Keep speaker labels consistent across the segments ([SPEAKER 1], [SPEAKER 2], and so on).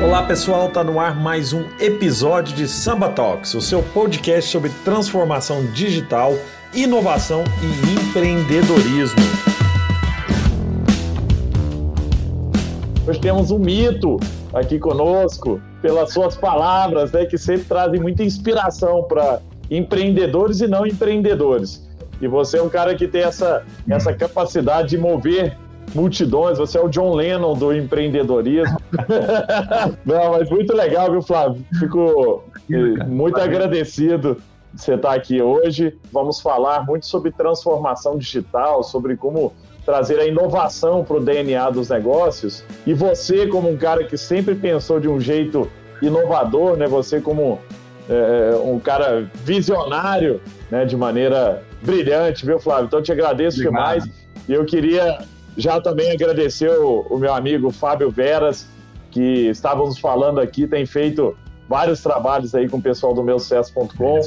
[SPEAKER 1] Olá pessoal, tá no ar mais um episódio de Samba Talks, o seu podcast sobre transformação digital, inovação e empreendedorismo. Hoje temos um mito aqui conosco, pelas suas palavras, né, que sempre trazem muita inspiração para empreendedores e não empreendedores. E você é um cara que tem essa, essa capacidade de mover multidões, você é o John Lennon do empreendedorismo. Não, mas muito legal, viu, Flávio? Fico eh, muito agradecido de você estar aqui hoje. Vamos falar muito sobre transformação digital, sobre como trazer a inovação para o DNA dos negócios. E você, como um cara que sempre pensou de um jeito inovador, né? Você como é, um cara visionário, né? De maneira brilhante, viu, Flávio? Então, eu te agradeço Obrigado. demais. E eu queria já também agradecer o, o meu amigo Fábio Veras, que estávamos falando aqui, tem feito vários trabalhos aí com o pessoal do meusucesso.com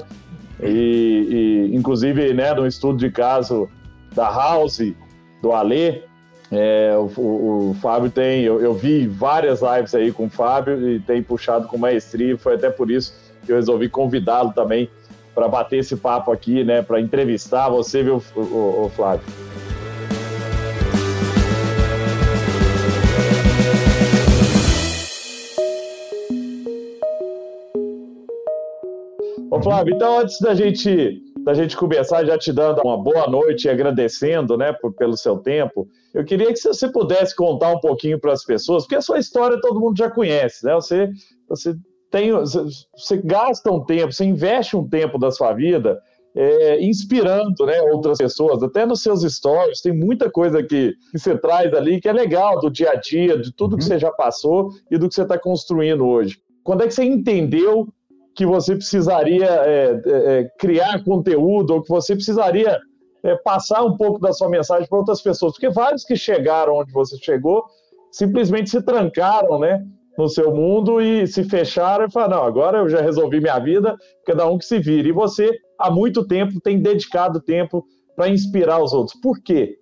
[SPEAKER 1] e, e, inclusive né, no estudo de caso da House, do Alê, é, o, o, o, Fábio tem, eu, eu, vi várias lives aí com o Fábio e tem puxado com maestria, foi até por isso que eu resolvi convidá-lo também para bater esse papo aqui, né, para entrevistar você, viu, o, o Flávio? Ô Flávio, então antes da gente da gente começar já te dando uma boa noite e agradecendo, né, por, pelo seu tempo, eu queria que você pudesse contar um pouquinho para as pessoas, porque a sua história todo mundo já conhece, né? Você você tem você gasta um tempo, você investe um tempo da sua vida é, inspirando né, outras pessoas, até nos seus stories, tem muita coisa que, que você traz ali que é legal do dia a dia, de tudo que uhum. você já passou e do que você está construindo hoje. Quando é que você entendeu que você precisaria é, é, é, criar conteúdo ou que você precisaria é, passar um pouco da sua mensagem para outras pessoas? Porque vários que chegaram onde você chegou simplesmente se trancaram, né? No seu mundo e se fecharam e falaram: não, agora eu já resolvi minha vida, cada um que se vire. E você, há muito tempo, tem dedicado tempo para inspirar os outros. Por quê?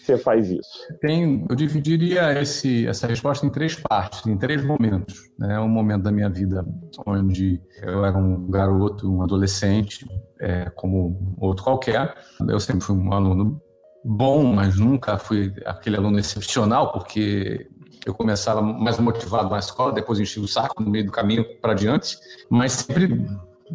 [SPEAKER 1] Você faz isso?
[SPEAKER 2] Tem, eu dividiria esse, essa resposta em três partes, em três momentos. Né? Um momento da minha vida onde eu era um garoto, um adolescente, é, como outro qualquer. Eu sempre fui um aluno bom, mas nunca fui aquele aluno excepcional, porque eu começava mais motivado na escola, depois enchi o saco no meio do caminho para diante, mas sempre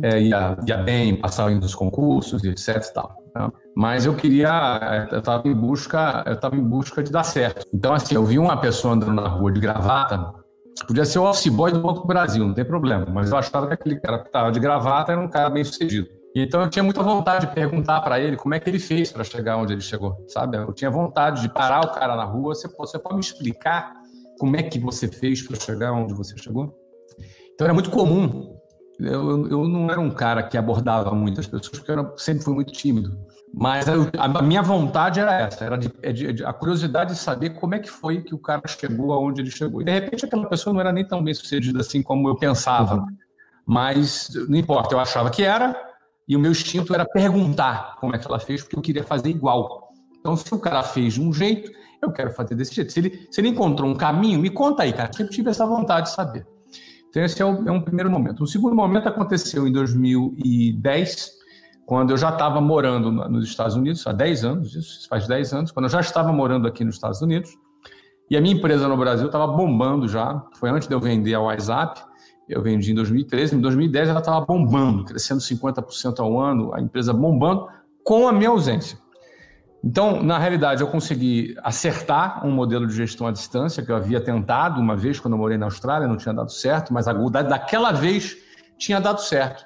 [SPEAKER 2] é, ia, ia bem, passava nos concursos, etc. E tal. Tá? Mas eu queria, eu estava em busca, eu estava em busca de dar certo. Então assim, eu vi uma pessoa andando na rua de gravata, podia ser o office boy do Banco do Brasil, não tem problema, mas eu achava que aquele cara que estava de gravata era um cara bem sucedido. Então eu tinha muita vontade de perguntar para ele como é que ele fez para chegar onde ele chegou, sabe? Eu tinha vontade de parar o cara na rua. Você, você pode me explicar como é que você fez para chegar onde você chegou? Então era muito comum eu, eu não era um cara que abordava muitas pessoas, porque eu sempre fui muito tímido. Mas eu, a minha vontade era essa, era de, é de, de, a curiosidade de saber como é que foi que o cara chegou aonde ele chegou. E de repente aquela pessoa não era nem tão bem sucedida assim como eu pensava. Mas não importa, eu achava que era, e o meu instinto era perguntar como é que ela fez, porque eu queria fazer igual. Então, se o cara fez de um jeito, eu quero fazer desse jeito. Se ele, se ele encontrou um caminho, me conta aí, cara. Eu sempre tive essa vontade de saber. Então, esse é, é um primeiro momento. O segundo momento aconteceu em 2010, quando eu já estava morando nos Estados Unidos, há 10 anos, isso faz 10 anos, quando eu já estava morando aqui nos Estados Unidos, e a minha empresa no Brasil estava bombando já, foi antes de eu vender a WhatsApp, eu vendi em 2013, em 2010 ela estava bombando, crescendo 50% ao ano, a empresa bombando, com a minha ausência. Então, na realidade, eu consegui acertar um modelo de gestão à distância que eu havia tentado uma vez quando eu morei na Austrália, não tinha dado certo, mas a daquela vez tinha dado certo.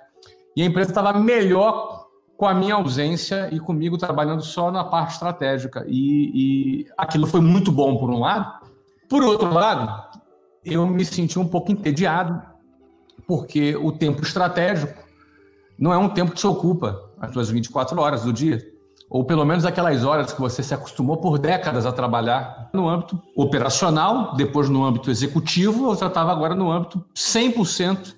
[SPEAKER 2] E a empresa estava melhor com a minha ausência e comigo trabalhando só na parte estratégica. E, e aquilo foi muito bom, por um lado. Por outro lado, eu me senti um pouco entediado, porque o tempo estratégico não é um tempo que se ocupa as suas 24 horas do dia ou pelo menos aquelas horas que você se acostumou por décadas a trabalhar no âmbito operacional, depois no âmbito executivo, ou já estava agora no âmbito 100%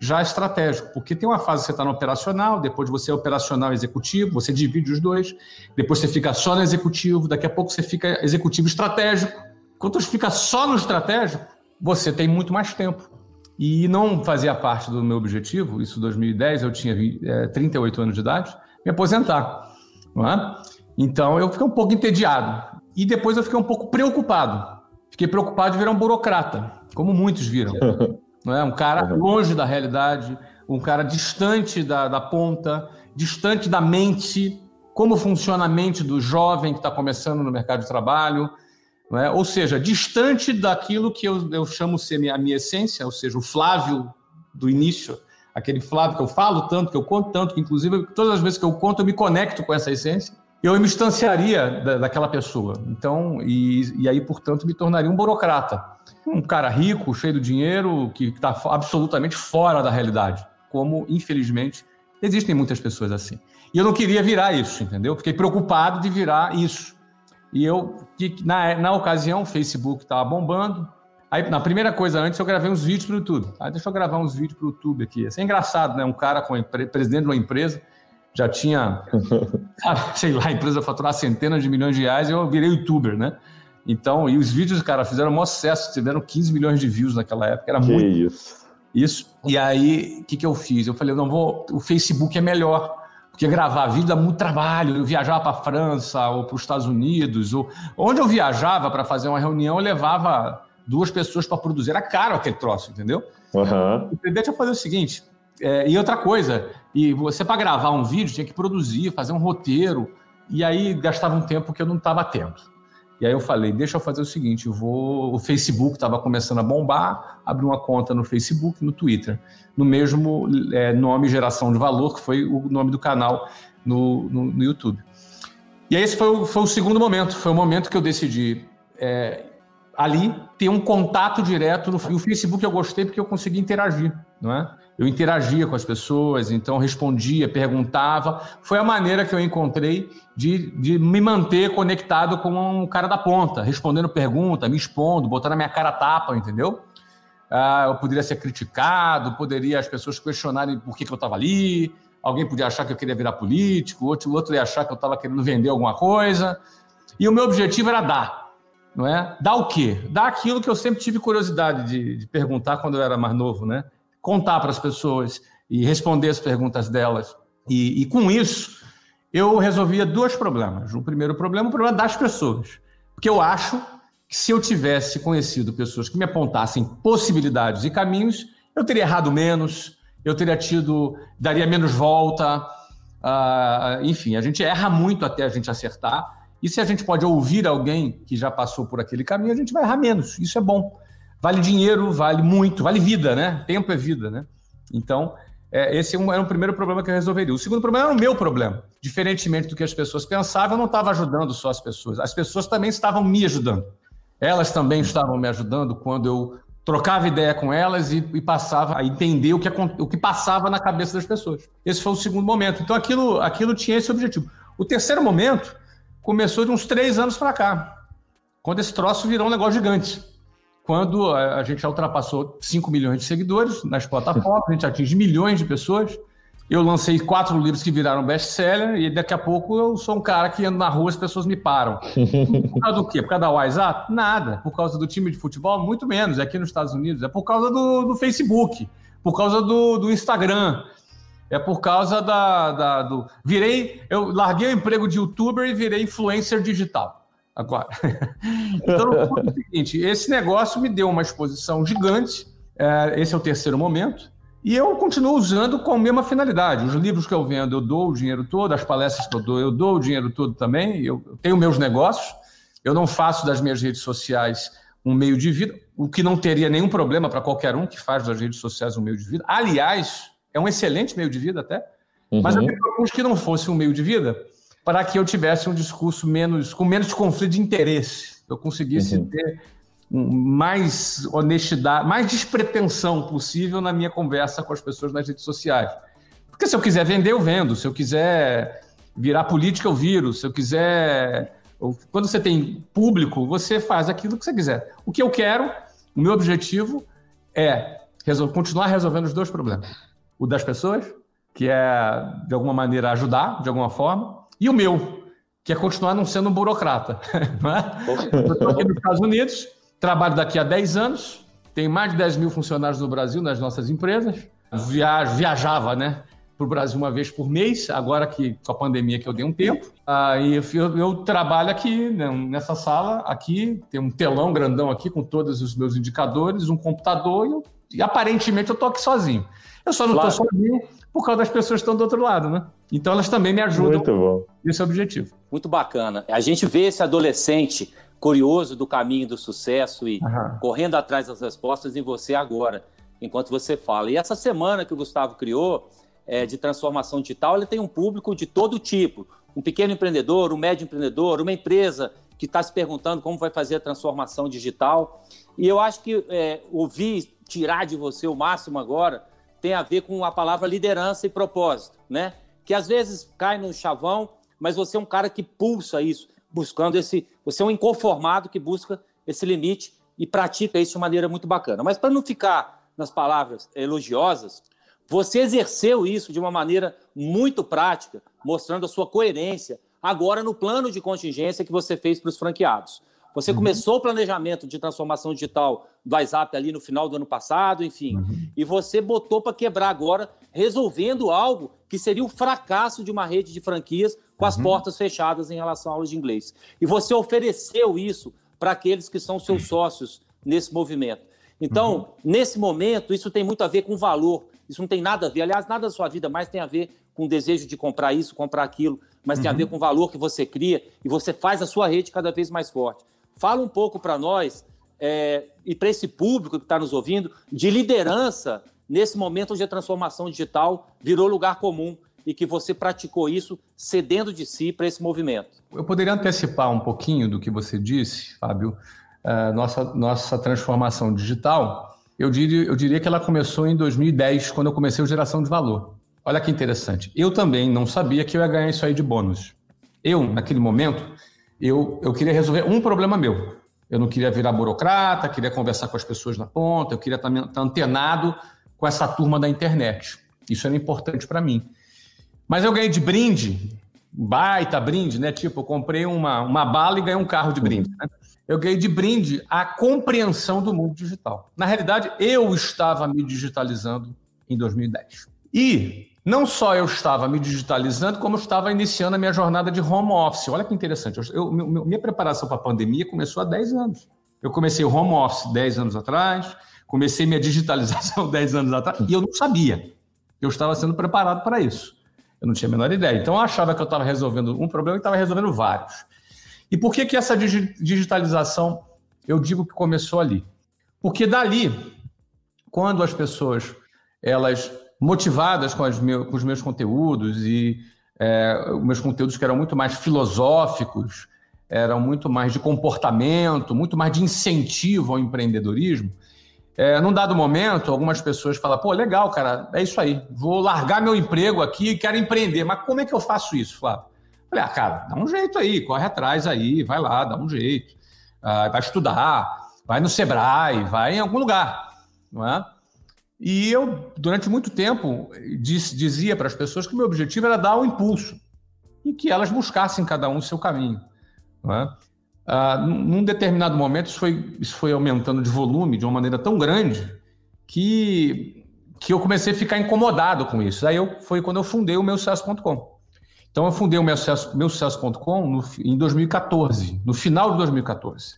[SPEAKER 2] já estratégico, porque tem uma fase que você está no operacional, depois você é operacional executivo, você divide os dois, depois você fica só no executivo, daqui a pouco você fica executivo estratégico. Quando você fica só no estratégico, você tem muito mais tempo. e não fazia parte do meu objetivo, isso em 2010, eu tinha é, 38 anos de idade, me aposentar. Não é? Então eu fiquei um pouco entediado. E depois eu fiquei um pouco preocupado. Fiquei preocupado de virar um burocrata, como muitos viram. Não é? Um cara longe da realidade, um cara distante da, da ponta, distante da mente, como funciona a mente do jovem que está começando no mercado de trabalho, é? ou seja, distante daquilo que eu, eu chamo ser a minha essência, ou seja, o Flávio do início, aquele Flávio que eu falo tanto, que eu conto tanto, que inclusive todas as vezes que eu conto eu me conecto com essa essência, eu me distanciaria da, daquela pessoa. Então, e, e aí, portanto, me tornaria um burocrata. Um cara rico, cheio de dinheiro, que está absolutamente fora da realidade. Como, infelizmente, existem muitas pessoas assim. E eu não queria virar isso, entendeu? Fiquei preocupado de virar isso. E eu, na, na ocasião, o Facebook estava bombando. Aí, na primeira coisa antes, eu gravei uns vídeos para o YouTube. Aí, deixa eu gravar uns vídeos para o YouTube aqui. Isso é engraçado, né? Um cara com presidente de uma empresa já tinha, sei lá, a empresa faturar centenas de milhões de reais e eu virei youtuber, né? Então, e os vídeos, cara, fizeram um sucesso, tiveram 15 milhões de views naquela época, era que muito.
[SPEAKER 1] isso.
[SPEAKER 2] Isso. E aí, o que, que eu fiz? Eu falei, não vou, o Facebook é melhor. Porque gravar vídeo dá muito trabalho. Eu viajava para a França ou para os Estados Unidos. Ou... Onde eu viajava para fazer uma reunião, eu levava duas pessoas para produzir. Era caro aquele troço, entendeu?
[SPEAKER 1] Uhum.
[SPEAKER 2] O presidente ia fazer o seguinte. É, e outra coisa, e você para gravar um vídeo tinha que produzir, fazer um roteiro. E aí gastava um tempo que eu não estava tendo. E aí eu falei, deixa eu fazer o seguinte, eu vou. O Facebook estava começando a bombar, abri uma conta no Facebook, no Twitter, no mesmo é, nome Geração de Valor, que foi o nome do canal no, no, no YouTube. E aí esse foi o, foi o, segundo momento, foi o momento que eu decidi é, ali ter um contato direto no o Facebook eu gostei porque eu consegui interagir, não é? eu interagia com as pessoas, então respondia, perguntava. Foi a maneira que eu encontrei de, de me manter conectado com um cara da ponta, respondendo pergunta, me expondo, botando a minha cara tapa, entendeu? Ah, eu poderia ser criticado, poderia as pessoas questionarem por que, que eu estava ali, alguém podia achar que eu queria virar político, outro, outro ia achar que eu estava querendo vender alguma coisa. E o meu objetivo era dar, não é? Dar o quê? Dar aquilo que eu sempre tive curiosidade de, de perguntar quando eu era mais novo, né? contar para as pessoas e responder as perguntas delas. E, e, com isso, eu resolvia dois problemas. O primeiro problema, o problema das pessoas. Porque eu acho que se eu tivesse conhecido pessoas que me apontassem possibilidades e caminhos, eu teria errado menos, eu teria tido, daria menos volta. Uh, enfim, a gente erra muito até a gente acertar. E se a gente pode ouvir alguém que já passou por aquele caminho, a gente vai errar menos. Isso é bom. Vale dinheiro, vale muito, vale vida, né? Tempo é vida, né? Então, é, esse era um primeiro problema que eu resolveria. O segundo problema era o meu problema. Diferentemente do que as pessoas pensavam, eu não estava ajudando só as pessoas. As pessoas também estavam me ajudando. Elas também estavam me ajudando quando eu trocava ideia com elas e, e passava a entender o que, o que passava na cabeça das pessoas. Esse foi o segundo momento. Então, aquilo, aquilo tinha esse objetivo. O terceiro momento começou de uns três anos para cá, quando esse troço virou um negócio gigante quando a gente já ultrapassou 5 milhões de seguidores nas plataformas, a gente atinge milhões de pessoas. Eu lancei quatro livros que viraram best-seller e daqui a pouco eu sou um cara que ando na rua as pessoas me param. Por causa do quê? Por causa da WhatsApp? Nada. Por causa do time de futebol? Muito menos. Aqui nos Estados Unidos. É por causa do, do Facebook, por causa do, do Instagram. É por causa da, da, do. Virei. Eu larguei o emprego de youtuber e virei influencer digital agora. então, é o seguinte: esse negócio me deu uma exposição gigante. É, esse é o terceiro momento. E eu continuo usando com a mesma finalidade. Os livros que eu vendo, eu dou o dinheiro todo, as palestras que eu dou, eu dou o dinheiro todo também. Eu tenho meus negócios. Eu não faço das minhas redes sociais um meio de vida, o que não teria nenhum problema para qualquer um que faz das redes sociais um meio de vida. Aliás, é um excelente meio de vida até. Uhum. Mas eu me propus que não fosse um meio de vida, para que eu tivesse um discurso menos com menos conflito de interesse, eu conseguisse uhum. ter mais honestidade, mais despretensão possível na minha conversa com as pessoas nas redes sociais. Porque se eu quiser vender, eu vendo. Se eu quiser virar política, eu viro. Se eu quiser. Quando você tem público, você faz aquilo que você quiser. O que eu quero, o meu objetivo é continuar resolvendo os dois problemas: o das pessoas, que é, de alguma maneira, ajudar, de alguma forma, e o meu, que é continuar não sendo um burocrata. Não é? Eu estou aqui nos Estados Unidos, trabalho daqui a 10 anos, tem mais de 10 mil funcionários no Brasil, nas nossas empresas. viajava, né? Para o Brasil uma vez por mês, agora que com a pandemia que eu dei um tempo. Aí eu, eu, trabalho aqui né, nessa sala, aqui tem um telão grandão aqui com todos os meus indicadores, um computador e, eu, e aparentemente eu estou aqui sozinho. Eu só não estou claro. sozinho por causa das pessoas que estão do outro lado, né? Então elas também me ajudam
[SPEAKER 1] Muito bom.
[SPEAKER 2] nesse objetivo.
[SPEAKER 3] Muito bacana. A gente vê esse adolescente curioso do caminho do sucesso e uhum. correndo atrás das respostas em você agora, enquanto você fala. E essa semana que o Gustavo criou é, de transformação digital, ele tem um público de todo tipo. Um pequeno empreendedor, um médio empreendedor, uma empresa que está se perguntando como vai fazer a transformação digital. E eu acho que é, ouvir, tirar de você o máximo agora, tem a ver com a palavra liderança e propósito, né? Que às vezes cai no chavão, mas você é um cara que pulsa isso buscando esse. Você é um inconformado que busca esse limite e pratica isso de maneira muito bacana. Mas para não ficar nas palavras elogiosas, você exerceu isso de uma maneira muito prática, mostrando a sua coerência agora no plano de contingência que você fez para os franqueados. Você uhum. começou o planejamento de transformação digital do WhatsApp ali no final do ano passado, enfim, uhum. e você botou para quebrar agora, resolvendo algo que seria o fracasso de uma rede de franquias com as uhum. portas fechadas em relação à aula de inglês. E você ofereceu isso para aqueles que são seus sócios nesse movimento. Então, uhum. nesse momento, isso tem muito a ver com valor. Isso não tem nada a ver, aliás, nada da sua vida mais tem a ver com o desejo de comprar isso, comprar aquilo, mas tem a ver uhum. com o valor que você cria e você faz a sua rede cada vez mais forte. Fala um pouco para nós é, e para esse público que está nos ouvindo de liderança nesse momento onde a transformação digital virou lugar comum e que você praticou isso cedendo de si para esse movimento.
[SPEAKER 2] Eu poderia antecipar um pouquinho do que você disse, Fábio. Uh, nossa, nossa transformação digital, eu diria, eu diria que ela começou em 2010, quando eu comecei o Geração de Valor. Olha que interessante. Eu também não sabia que eu ia ganhar isso aí de bônus. Eu, naquele momento, eu, eu queria resolver um problema meu. Eu não queria virar burocrata, queria conversar com as pessoas na ponta, eu queria estar, antenado com essa turma da internet. Isso era importante para mim. Mas eu ganhei de brinde, baita brinde, né? Tipo, eu comprei uma, uma bala e ganhei um carro de brinde. Né? Eu ganhei de brinde a compreensão do mundo digital. Na realidade, eu estava me digitalizando em 2010. E não só eu estava me digitalizando, como eu estava iniciando a minha jornada de home office. Olha que interessante. Eu, eu, minha preparação para a pandemia começou há 10 anos. Eu comecei o home office 10 anos atrás, comecei minha digitalização 10 anos atrás, e eu não sabia. Eu estava sendo preparado para isso. Eu não tinha a menor ideia. Então eu achava que eu estava resolvendo um problema e estava resolvendo vários. E por que, que essa digitalização eu digo que começou ali? Porque dali, quando as pessoas elas motivadas com, meu, com os meus conteúdos e é, meus conteúdos que eram muito mais filosóficos, eram muito mais de comportamento, muito mais de incentivo ao empreendedorismo. É, num dado momento, algumas pessoas falam: pô, legal, cara, é isso aí, vou largar meu emprego aqui e quero empreender. Mas como é que eu faço isso, Flávio? Falei: ah, cara, dá um jeito aí, corre atrás aí, vai lá, dá um jeito. Ah, vai estudar, vai no Sebrae, vai em algum lugar. Não é? E eu, durante muito tempo, diz, dizia para as pessoas que o meu objetivo era dar o um impulso e que elas buscassem cada um o seu caminho. É? Ah, num determinado momento, isso foi, isso foi aumentando de volume de uma maneira tão grande que, que eu comecei a ficar incomodado com isso. Aí eu, foi quando eu fundei o meu sucesso.com. Então, eu fundei o meu sucesso.com meu sucesso em 2014, no final de 2014.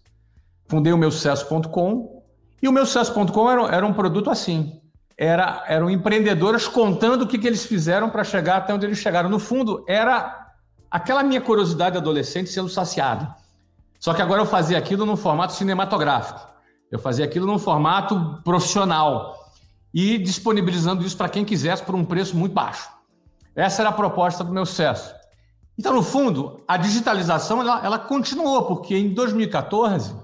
[SPEAKER 2] Fundei o meu sucesso.com e o meu sucesso.com era, era um produto assim era, eram empreendedoras contando o que, que eles fizeram para chegar até onde eles chegaram. No fundo, era aquela minha curiosidade adolescente sendo saciada. Só que agora eu fazia aquilo num formato cinematográfico. Eu fazia aquilo num formato profissional e disponibilizando isso para quem quisesse por um preço muito baixo. Essa era a proposta do meu sucesso. Então, no fundo, a digitalização ela, ela continuou, porque em 2014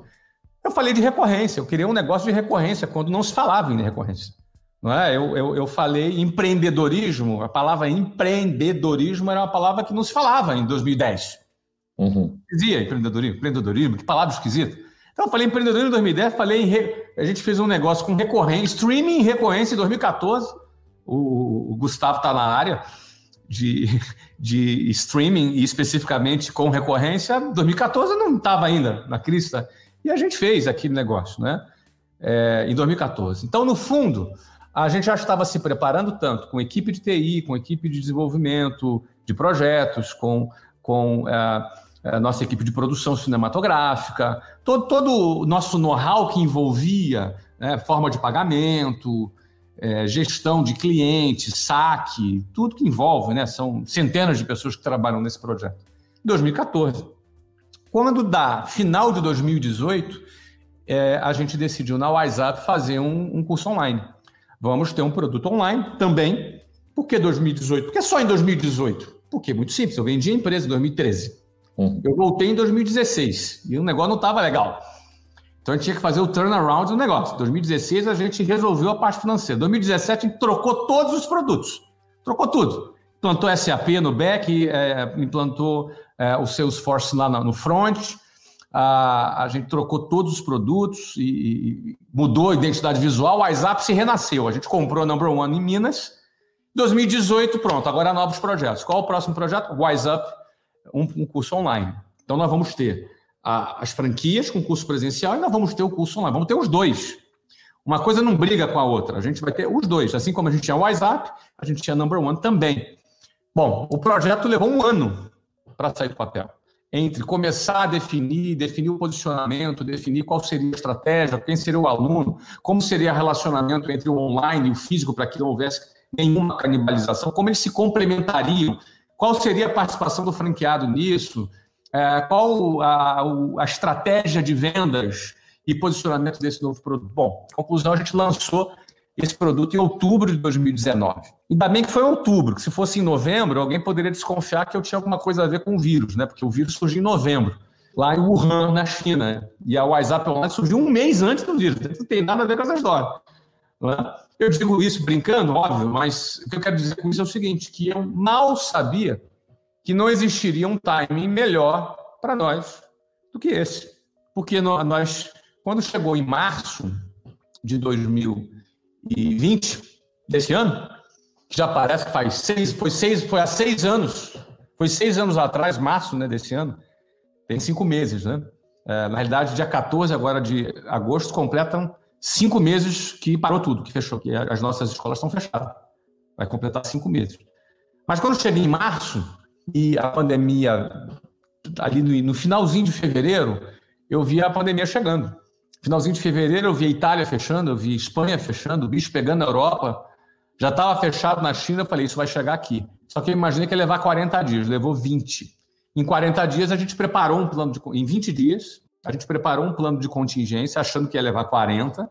[SPEAKER 2] eu falei de recorrência. Eu queria um negócio de recorrência quando não se falava em recorrência. Não é? eu, eu, eu falei empreendedorismo, a palavra empreendedorismo era uma palavra que não se falava em 2010. Uhum. Dizia empreendedorismo, empreendedorismo, que palavra esquisita. Então eu falei empreendedorismo em 2010, falei re... a gente fez um negócio com recorrência, streaming em recorrência em 2014. O, o Gustavo está na área de, de streaming e especificamente com recorrência. 2014 não estava ainda na crista. E a gente fez aquele negócio, né? é, em 2014. Então, no fundo, a gente já estava se preparando tanto com equipe de TI, com equipe de desenvolvimento de projetos, com, com é, a nossa equipe de produção cinematográfica, todo, todo o nosso know-how que envolvia né, forma de pagamento, é, gestão de clientes, saque, tudo que envolve, né? São centenas de pessoas que trabalham nesse projeto. 2014. Quando dá final de 2018, é, a gente decidiu na WhatsApp fazer um, um, curso online. Vamos ter um produto online também. Por que 2018? Por que só em 2018? Porque é muito simples, eu vendi a empresa em 2013. Hum. Eu voltei em 2016 e o negócio não estava legal. Então a gente tinha que fazer o turnaround do negócio. Em 2016 a gente resolveu a parte financeira. Em 2017 a gente trocou todos os produtos. Trocou tudo. Implantou SAP no back, é, implantou é, o Salesforce lá no front. A, a gente trocou todos os produtos e, e, mudou a identidade visual. O WhatsApp se renasceu. A gente comprou a Number One em Minas. 2018, pronto, agora novos projetos. Qual o próximo projeto? WhatsApp, um, um curso online. Então nós vamos ter a, as franquias com curso presencial e nós vamos ter o curso online. Vamos ter os dois. Uma coisa não briga com a outra. A gente vai ter os dois. Assim como a gente tinha o WhatsApp, a gente tinha Number One também. Bom, o projeto levou um ano para sair do papel. Entre começar a definir, definir o posicionamento, definir qual seria a estratégia, quem seria o aluno, como seria o relacionamento entre o online e o físico para que não houvesse nenhuma canibalização, como eles se complementariam, qual seria a participação do franqueado nisso, é, qual a, a, estratégia de vendas e posicionamento desse novo produto? Bom, conclusão, a gente lançou esse produto em outubro de 2019. Ainda bem que foi em outubro, que se fosse em novembro, alguém poderia desconfiar que eu tinha alguma coisa a ver com o vírus, né? Porque o vírus surgiu em novembro, lá em Wuhan, na China. E a WhatsApp Online surgiu um mês antes do vírus. Não tem nada a ver com essa história. É? Eu digo isso brincando, óbvio, mas o que eu quero dizer com isso é o seguinte, que eu mal sabia que não existiria um timing melhor para nós do que esse. Porque nós, quando chegou em março de 2020, desse ano, que já parece que faz seis, foi seis, foi há seis anos, foi seis anos atrás, março né, desse ano, tem cinco meses, né? É, na realidade, dia 14 agora de agosto completam cinco meses que parou tudo, que fechou, que as nossas escolas estão fechadas. Vai completar cinco meses. Mas quando cheguei em março, e a pandemia, ali no, no finalzinho de fevereiro, eu vi a pandemia chegando. Finalzinho de fevereiro, eu vi a Itália fechando, eu vi a Espanha fechando, o bicho pegando na Europa. Já estava fechado na China, eu falei, isso vai chegar aqui. Só que eu imaginei que ia levar 40 dias, levou 20. Em 40 dias, a gente preparou um plano de. Em 20 dias, a gente preparou um plano de contingência, achando que ia levar 40.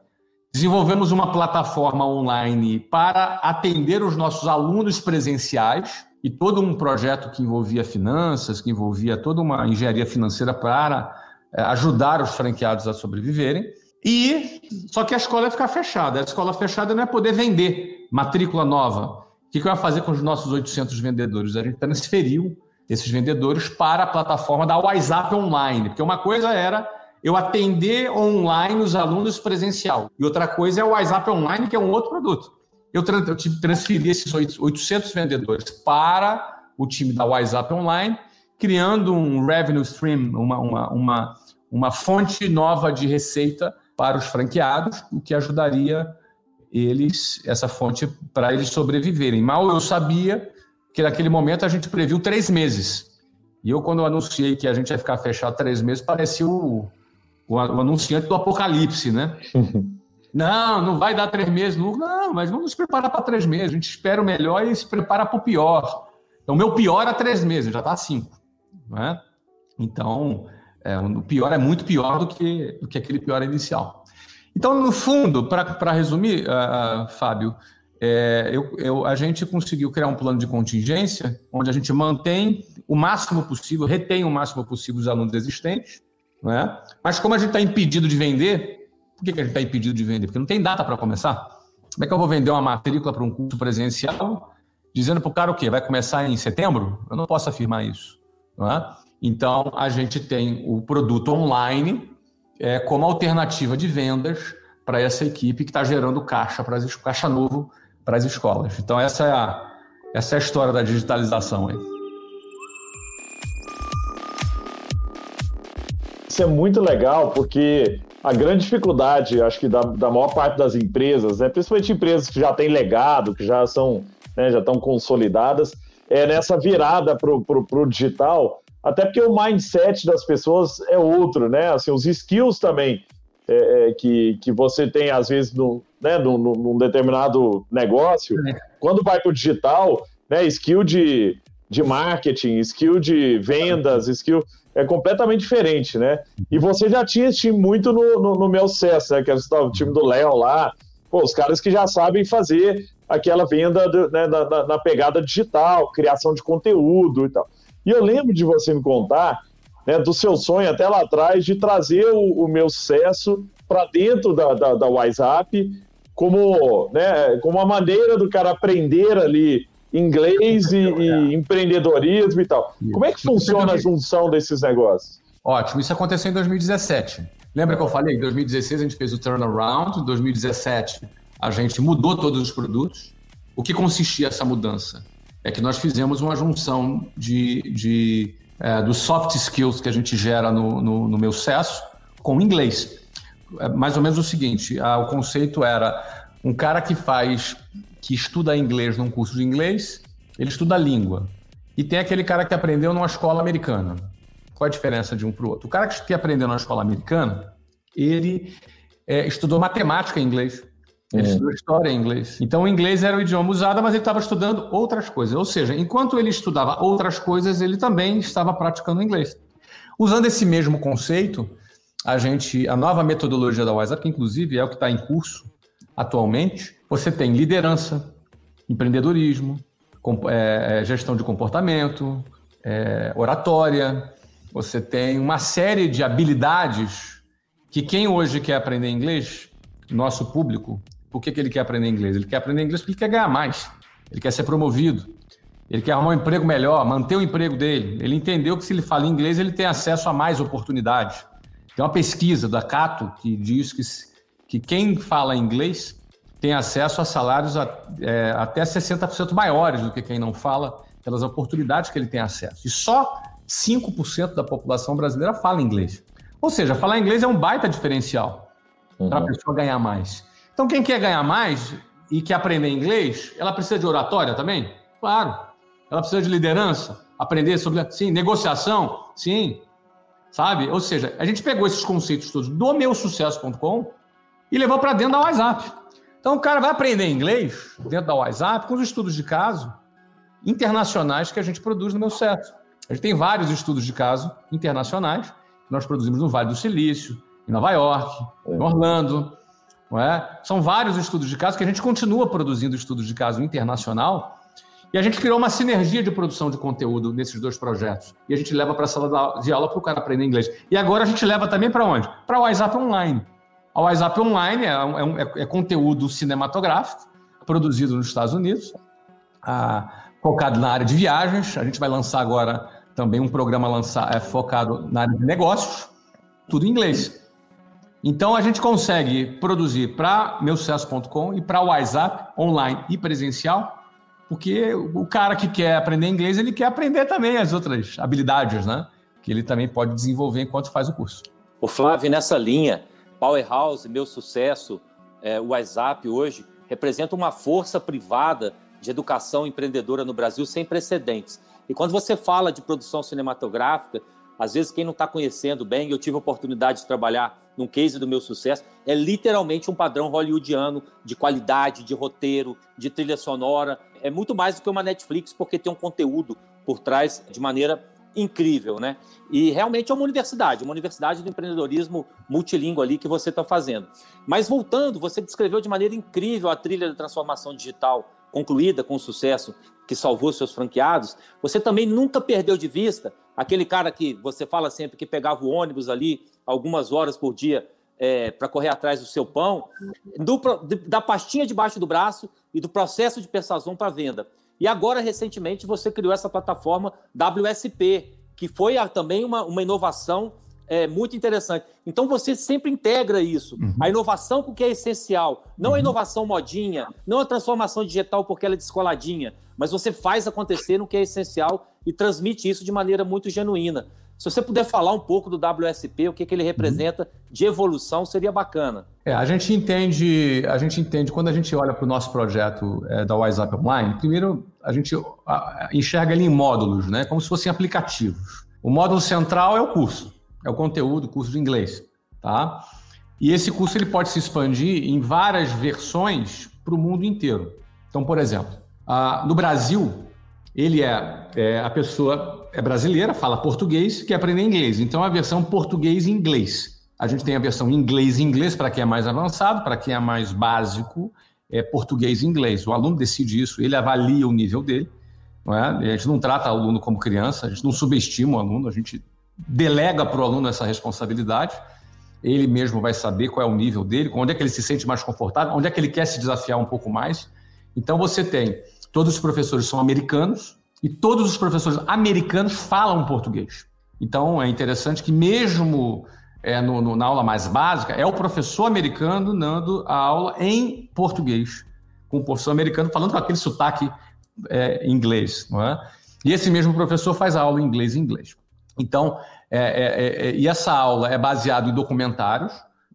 [SPEAKER 2] Desenvolvemos uma plataforma online para atender os nossos alunos presenciais e todo um projeto que envolvia finanças, que envolvia toda uma engenharia financeira para ajudar os franqueados a sobreviverem. E só que a escola ia ficar fechada. A escola fechada não é poder vender matrícula nova. O que, que eu ia fazer com os nossos 800 vendedores? A gente transferiu esses vendedores para a plataforma da WhatsApp Online, porque uma coisa era eu atender online os alunos presencial e outra coisa é o WhatsApp Online, que é um outro produto eu, eu tive que transferir esses 800 vendedores para o time da WhatsApp Online, criando um revenue stream, uma, uma, uma, uma fonte nova de receita para os franqueados, o que ajudaria eles, essa fonte, para eles sobreviverem. Mal eu sabia que naquele momento a gente previu três meses. E eu, quando eu anunciei que a gente ia ficar fechado três meses, parecia o, o, o anunciante do apocalipse, né? Não, não vai dar três meses. Não, mas vamos nos preparar para três meses. A gente espera o melhor e se prepara para o pior. Então, o meu pior é três meses, já está cinco. Né? Então, é, o pior é muito pior do que, do que aquele pior inicial. Então, no fundo, para resumir, uh, Fábio, é, eu, eu, a gente conseguiu criar um plano de contingência onde a gente mantém o máximo possível, retém o máximo possível os alunos existentes, né? mas como a gente está impedido de vender, por que, que a gente está impedido de vender? Porque não tem data para começar. Como é que eu vou vender uma matrícula para um curso presencial dizendo para o cara o quê? Vai começar em setembro? Eu não posso afirmar isso. É? Então, a gente tem o produto online é, como alternativa de vendas para essa equipe que está gerando caixa, para as, caixa novo para as escolas. Então, essa é a, essa é a história da digitalização. Aí.
[SPEAKER 1] Isso é muito legal, porque a grande dificuldade, acho que da, da maior parte das empresas, né, principalmente empresas que já têm legado, que já são, né, já estão consolidadas, é nessa virada para o digital, até porque o mindset das pessoas é outro, né? Assim, os skills também é, é, que, que você tem, às vezes, no, né, num, num determinado negócio, é. quando vai para o digital, né, skill de, de marketing, skill de vendas, skill é completamente diferente, né? E você já tinha esse time muito no, no, no meu sucesso, né? Que era o time do Léo lá, pô, os caras que já sabem fazer aquela venda do, né, na, na, pegada digital, criação de conteúdo e tal. E eu lembro de você me contar né, do seu sonho até lá atrás de trazer o, o meu sucesso para dentro da, da, da WhatsApp como, né, como uma maneira do cara aprender ali inglês e, e empreendedorismo e tal. Como é que funciona a junção desses negócios?
[SPEAKER 2] Ótimo, isso aconteceu em 2017. Lembra que eu falei? Em 2016 a gente fez o turnaround, em 2017 a gente mudou todos os produtos. O que consistia essa mudança? É que nós fizemos uma junção de, de é, dos soft skills que a gente gera no, no, no meu sucesso com inglês. É mais ou menos o seguinte: a, o conceito era um cara que faz, que estuda inglês num curso de inglês, ele estuda a língua. E tem aquele cara que aprendeu numa escola americana. Qual a diferença de um para o outro? O cara que aprendeu na escola americana, ele é, estudou matemática em inglês. Ele é. estudou história em inglês. Então, o inglês era o idioma usado, mas ele estava estudando outras coisas. Ou seja, enquanto ele estudava outras coisas, ele também estava praticando inglês. Usando esse mesmo conceito, a gente, a nova metodologia da WhatsApp, que inclusive é o que está em curso atualmente, você tem liderança, empreendedorismo, é, é, gestão de comportamento, oratória. Você tem uma série de habilidades que quem hoje quer aprender inglês, nosso público, por que, que ele quer aprender inglês? Ele quer aprender inglês porque ele quer ganhar mais, ele quer ser promovido, ele quer arrumar um emprego melhor, manter o emprego dele. Ele entendeu que se ele fala inglês, ele tem acesso a mais oportunidades. Tem uma pesquisa da Cato que diz que, que quem fala inglês tem acesso a salários a, é, até 60% maiores do que quem não fala, pelas oportunidades que ele tem acesso. E só 5% da população brasileira fala inglês. Ou seja, falar inglês é um baita diferencial uhum. para a pessoa ganhar mais. Então, quem quer ganhar mais e quer aprender inglês, ela precisa de oratória também? Claro. Ela precisa de liderança, aprender sobre, sim, negociação, sim, sabe? Ou seja, a gente pegou esses conceitos todos do meusucesso.com e levou para dentro da WhatsApp. Então, o cara vai aprender inglês dentro da WhatsApp com os estudos de caso internacionais que a gente produz no meu sucesso. A gente tem vários estudos de caso internacionais que nós produzimos no Vale do Silício, em Nova York, em Orlando, não é? São vários estudos de caso que a gente continua produzindo estudos de caso internacional e a gente criou uma sinergia de produção de conteúdo nesses dois projetos. E a gente leva para a sala de aula para o cara aprender inglês. E agora a gente leva também para onde? Para o WhatsApp Online. O WhatsApp Online é, é, é, conteúdo cinematográfico produzido nos Estados Unidos, ah, focado na área de viagens. A gente vai lançar agora também um programa lançar, é, focado na área de negócios, tudo em inglês. Então a gente consegue produzir para meusucesso.com e para o WhatsApp online e presencial, porque o cara que quer aprender inglês, ele quer aprender também as outras habilidades, né? Que ele também pode desenvolver enquanto faz o curso.
[SPEAKER 3] O Flávio, nessa linha, Powerhouse, Meu Sucesso, é, o WhatsApp hoje, representa uma força privada de educação empreendedora no Brasil sem precedentes. E quando você fala de produção cinematográfica, às vezes, quem não está conhecendo bem, eu tive a oportunidade de trabalhar num case do meu sucesso, é literalmente um padrão hollywoodiano de qualidade, de roteiro, de trilha sonora. É muito mais do que uma Netflix, porque tem um conteúdo por trás de maneira incrível, né? E realmente é uma universidade, uma universidade do empreendedorismo multilíngue ali que você está fazendo. Mas voltando, você descreveu de maneira incrível a trilha da transformação digital concluída com sucesso que salvou seus franqueados, você também nunca perdeu de vista aquele cara que você fala sempre que pegava o ônibus ali algumas horas por dia é, para correr atrás do seu pão, do, da pastinha debaixo do braço e do processo de persuasão para venda. E agora, recentemente, você criou essa plataforma WSP, que foi também uma, uma inovação é, muito interessante. Então você sempre integra isso. Uhum. A inovação com o que é essencial. Não uhum. a inovação modinha, não a transformação digital porque ela é descoladinha, mas você faz acontecer no que é essencial e transmite isso de maneira muito genuína. Se você puder falar um pouco do WSP, o que, que ele representa uhum. de evolução, seria bacana.
[SPEAKER 2] É, a gente entende, a gente entende quando a gente olha para o nosso projeto é, da WhatsApp Online, primeiro a gente enxerga ele em módulos, né, como se fossem aplicativos. O módulo central é o curso, é o conteúdo, o curso de inglês, tá? E esse curso ele pode se expandir em várias versões para o mundo inteiro. Então, por exemplo, a, no Brasil, ele é, é, a pessoa é brasileira, fala português, quer aprender inglês. Então, a versão português e inglês. A gente tem a versão inglês e inglês para quem é mais avançado, para quem é mais básico, é português e inglês. O aluno decide isso, ele avalia o nível dele. Não é? A gente não trata o aluno como criança, a gente não subestima o aluno, a gente delega para o aluno essa responsabilidade. Ele mesmo vai saber qual é o nível dele, onde é que ele se sente mais confortável, onde é que ele quer se desafiar um pouco mais. Então você tem todos os professores são americanos e todos os professores americanos falam português. Então é interessante que mesmo é, no, no, na aula mais básica é o professor americano dando a aula em português, com o professor americano falando com aquele sotaque é, inglês, não é? E esse mesmo professor faz a aula em inglês e inglês. Então, é, é, é, e essa aula é baseada em documentários,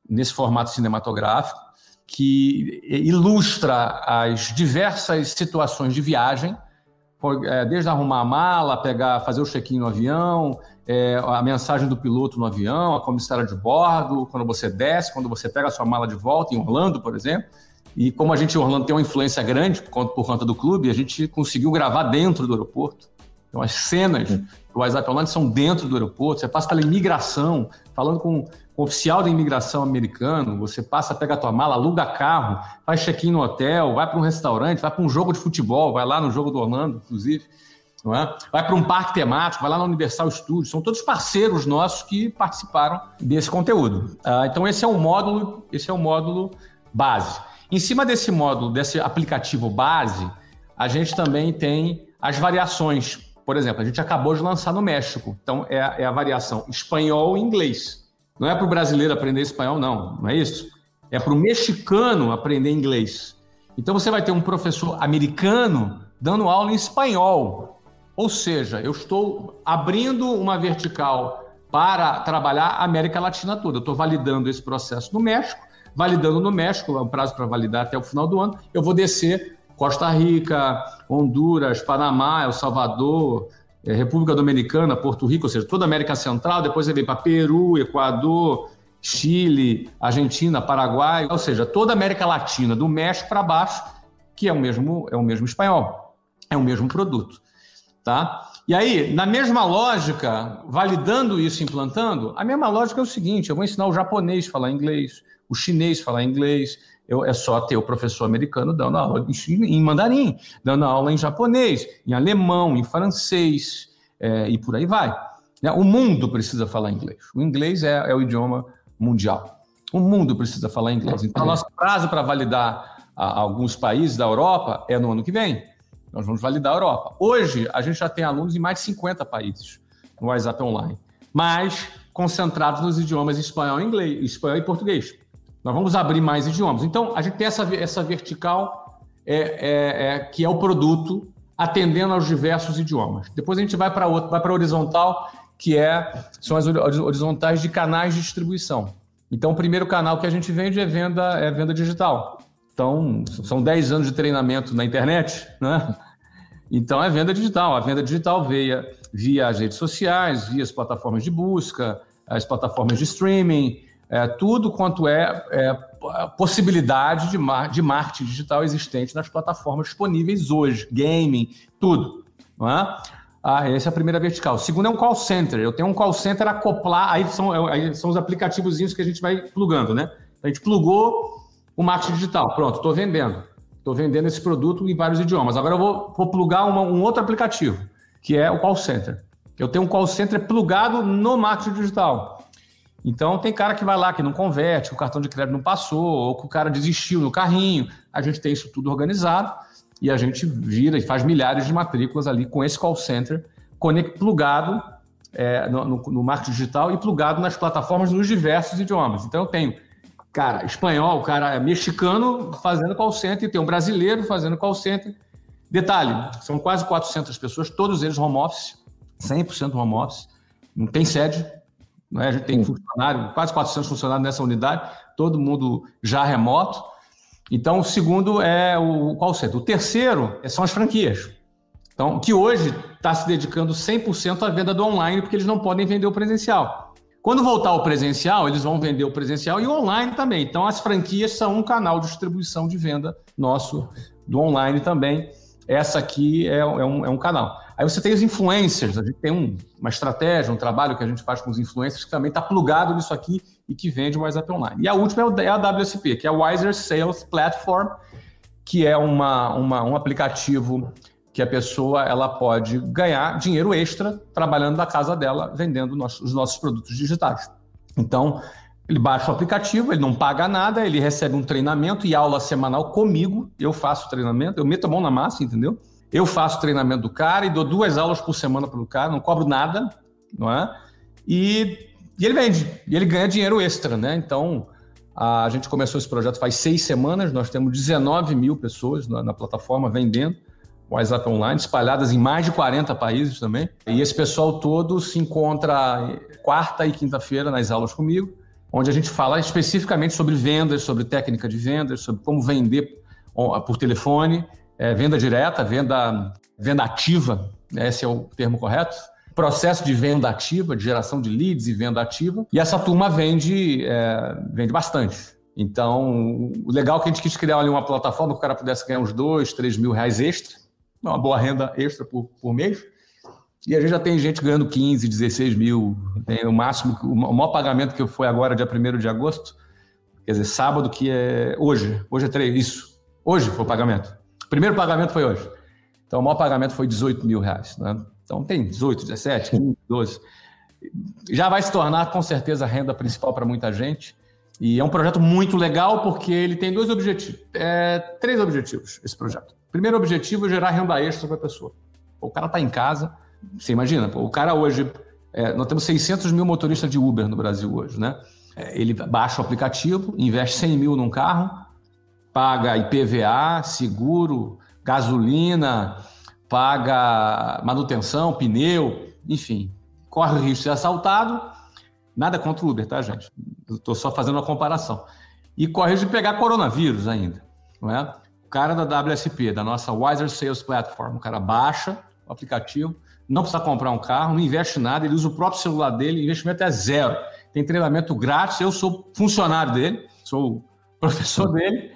[SPEAKER 2] nesse formato cinematográfico, que ilustra as diversas situações de viagem, é, desde arrumar a mala, pegar, fazer o check-in no avião, é, a mensagem do piloto no avião, a comissária de bordo, quando você desce, quando você pega a sua mala de volta, em Orlando, por exemplo. E como a gente em Orlando tem uma influência grande por conta do clube, a gente conseguiu gravar dentro do aeroporto. Então, as cenas do WhatsApp Online são dentro do aeroporto, você passa pela imigração, falando com o oficial da imigração americano, você passa, pega a tua mala, aluga carro, faz check-in no hotel, vai para um restaurante, vai para um jogo de futebol, vai lá no jogo do Orlando, inclusive, é? vai para um parque temático, vai lá na Universal Studios, são todos parceiros nossos que participaram desse conteúdo. Ah, então esse é o módulo, esse é o módulo base. Em cima desse módulo, desse aplicativo base, a gente também tem as variações. Por exemplo, a gente acabou de lançar no México, então é, é a variação espanhol e inglês. Não é para o brasileiro aprender espanhol, não, não é isso? É para o mexicano aprender inglês. Então você vai ter um professor americano dando aula em espanhol. Ou seja, eu estou abrindo uma vertical para trabalhar a América Latina toda. Eu estou validando esse processo no México, validando no México, é um prazo para validar até o final do ano. Eu vou descer Costa Rica, Honduras, Panamá, El Salvador, é, República Dominicana, Porto Rico, ou seja, toda a América Central, depois ele vem para Peru, Equador, Chile, Argentina, Paraguai, ou seja, toda a América Latina, do México para baixo, que é o mesmo é o mesmo espanhol, é o mesmo produto, tá? E aí, na mesma lógica, validando isso, implantando, a mesma lógica é o seguinte: eu vou ensinar o japonês a falar inglês, o chinês a falar inglês, eu, é só ter o professor americano dando aula em, mandarim, dando aula em japonês, em alemão, em francês, é, e por aí vai. Né? O mundo precisa falar inglês. O inglês é, é o idioma mundial. O mundo precisa falar inglês. Então, nosso prazo para validar a, alguns países da Europa é no ano que vem. Nós vamos validar a Europa. Hoje, a gente já tem alunos em mais de 50 países no WhatsApp Online, mas concentrados nos idiomas espanhol inglês, espanhol e português. Nós vamos abrir mais idiomas. Então, a gente tem essa, essa vertical é, é, é, que é o produto atendendo aos diversos idiomas. Depois a gente vai para outro, vai para horizontal, que é são as horizontais de canais de distribuição. Então, o primeiro canal que a gente vende é venda, é venda digital. Então, são 10 anos de treinamento na internet, né? Então, é venda digital. A venda digital via, via as redes sociais, via as plataformas de busca, as plataformas de streaming, é, tudo quanto é, é possibilidade de, mar, de marketing digital existente nas plataformas disponíveis hoje, gaming, tudo. Não é? Ah, essa é a primeira vertical. O segundo é um call center. Eu tenho um call center acoplar, aí são, é, aí são os aplicativos que a gente vai plugando, né? A gente plugou o marketing digital. Pronto, estou vendendo. Estou vendendo esse produto em vários idiomas. Agora eu vou, vou plugar uma, um outro aplicativo, que é o call center. Eu tenho um call center plugado no marketing digital. Então tem cara que vai lá que não converte, o cartão de crédito não passou, ou que o cara desistiu no carrinho. A gente tem isso tudo organizado e a gente vira e faz milhares de matrículas ali com esse call center plugado é, no, no, no marketing digital e plugado nas plataformas nos diversos idiomas. Então eu tenho cara espanhol, cara mexicano fazendo call center, e tem um brasileiro fazendo call center. Detalhe, são quase 400 pessoas, todos eles home office, 100% home office não tem sede, né? a gente tem funcionário, quase 400 funcionários nessa unidade, todo mundo já remoto. Então, o segundo é o qual setor? O terceiro são as franquias. Então, que hoje está se dedicando 100% à venda do online, porque eles não podem vender o presencial. Quando voltar o presencial, eles vão vender o presencial e o online também. Então, as franquias são um canal de distribuição de venda nosso do online também. Essa aqui é, é, um, é um canal. Aí você tem os influencers, a gente tem um, uma estratégia, um trabalho que a gente faz com os influencers que também está plugado nisso aqui e que vende o WhatsApp Online. E a última é, é a WSP, que é a Wiser Sales Platform, que é uma, uma, um aplicativo que a pessoa ela pode ganhar dinheiro extra trabalhando da casa dela, vendendo os nossos produtos digitais. Então, ele baixa o aplicativo, ele não paga nada, ele recebe um treinamento e aula semanal comigo. Eu faço treinamento, eu meto a mão na massa, entendeu? Eu faço treinamento do cara e dou duas aulas por semana para o cara, não cobro nada, não é? E, e ele vende, e ele ganha dinheiro extra, né? Então, a gente começou esse projeto faz seis semanas, nós temos 19 mil pessoas na, na plataforma vendendo. WhatsApp Online, espalhadas em mais de 40 países também. E esse pessoal todo se encontra quarta e quinta-feira nas aulas comigo, onde a gente fala especificamente sobre vendas, sobre técnica de vendas, sobre como vender por telefone, é, venda direta, venda, venda ativa, esse é o termo correto. Processo de venda ativa, de geração de leads e venda ativa. E essa turma vende, é, vende bastante. Então, o legal é que a gente quis criar ali uma plataforma que o cara pudesse ganhar uns dois, três mil reais extra uma boa renda extra por, por mês. E a gente já tem gente ganhando 15, 16 mil. Tem o máximo, o maior pagamento que foi agora, dia 1 de agosto. Quer dizer, sábado, que é hoje. Hoje é três, isso. Hoje foi o pagamento. O primeiro pagamento foi hoje. Então, o maior pagamento foi 18 mil reais. Né? Então, tem 18, 17, 15, 12. Já vai se tornar, com certeza, a renda principal para muita gente. E é um projeto muito legal porque ele tem dois objetivos, é, três objetivos, esse projeto. Primeiro objetivo é gerar renda extra para a pessoa. O cara está em casa, você imagina, o cara hoje, é, nós temos 600 mil motoristas de Uber no Brasil hoje, né? É, ele baixa o aplicativo, investe 100 mil num carro, paga IPVA, seguro, gasolina, paga manutenção, pneu, enfim, corre o risco de ser assaltado. Nada contra o Uber, tá, gente? Estou só fazendo uma comparação. E corre o risco de pegar coronavírus ainda, não é? cara da WSP, da nossa Wiser Sales Platform, o cara baixa o aplicativo, não precisa comprar um carro, não investe nada, ele usa o próprio celular dele, o investimento é zero. Tem treinamento grátis, eu sou funcionário dele, sou professor dele,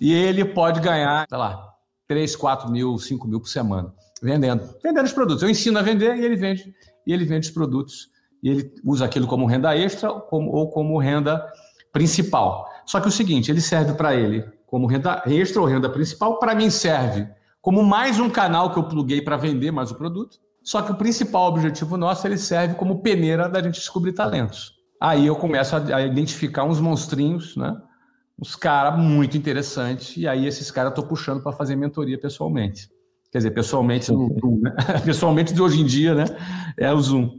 [SPEAKER 2] e ele pode ganhar, sei lá, 3, 4 mil, 5 mil por semana, vendendo. Vendendo os produtos. Eu ensino a vender e ele vende, e ele vende os produtos. E ele usa aquilo como renda extra como, ou como renda principal. Só que o seguinte, ele serve para ele como renda extra ou renda principal, para mim serve como mais um canal que eu pluguei para vender mais o produto. Só que o principal objetivo nosso, ele serve como peneira da gente descobrir talentos. Aí eu começo a, identificar uns monstrinhos, né? Uns caras muito interessantes, e aí esses caras eu tô puxando para fazer mentoria pessoalmente. Quer dizer, pessoalmente no Zoom, né? Pessoalmente de hoje em dia, né? É o Zoom.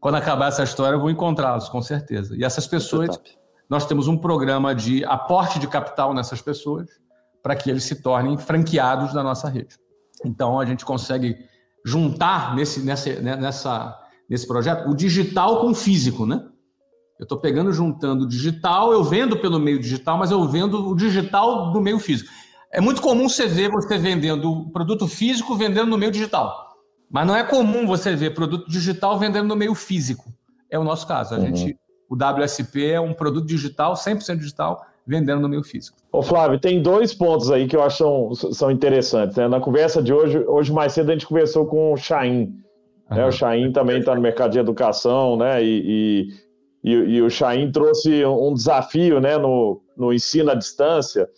[SPEAKER 2] Quando acabar essa história, eu vou encontrá-los, com certeza. E essas pessoas, nós temos um programa de aporte de capital nessas pessoas para que eles se tornem franqueados da nossa rede. Então, a gente consegue juntar nesse, nessa, nessa, nesse projeto o digital com o físico, né? Eu estou pegando, juntando o digital, eu vendo pelo meio digital, mas eu vendo o digital do meio físico. É muito comum você ver você vendendo produto físico vendendo no meio digital. Mas não é comum você ver produto digital vendendo no meio físico. É o nosso caso. A uhum. gente o WSP é um produto digital, 100% digital, vendendo no meio físico.
[SPEAKER 1] Ô Flávio, tem dois pontos aí que eu acho são, são interessantes. Né? Na conversa de hoje, hoje mais cedo a gente conversou com o Chain. Né? O Chain também está no mercado de educação, né? E, e, e, o Chain trouxe um desafio né? no, no ensino à distância.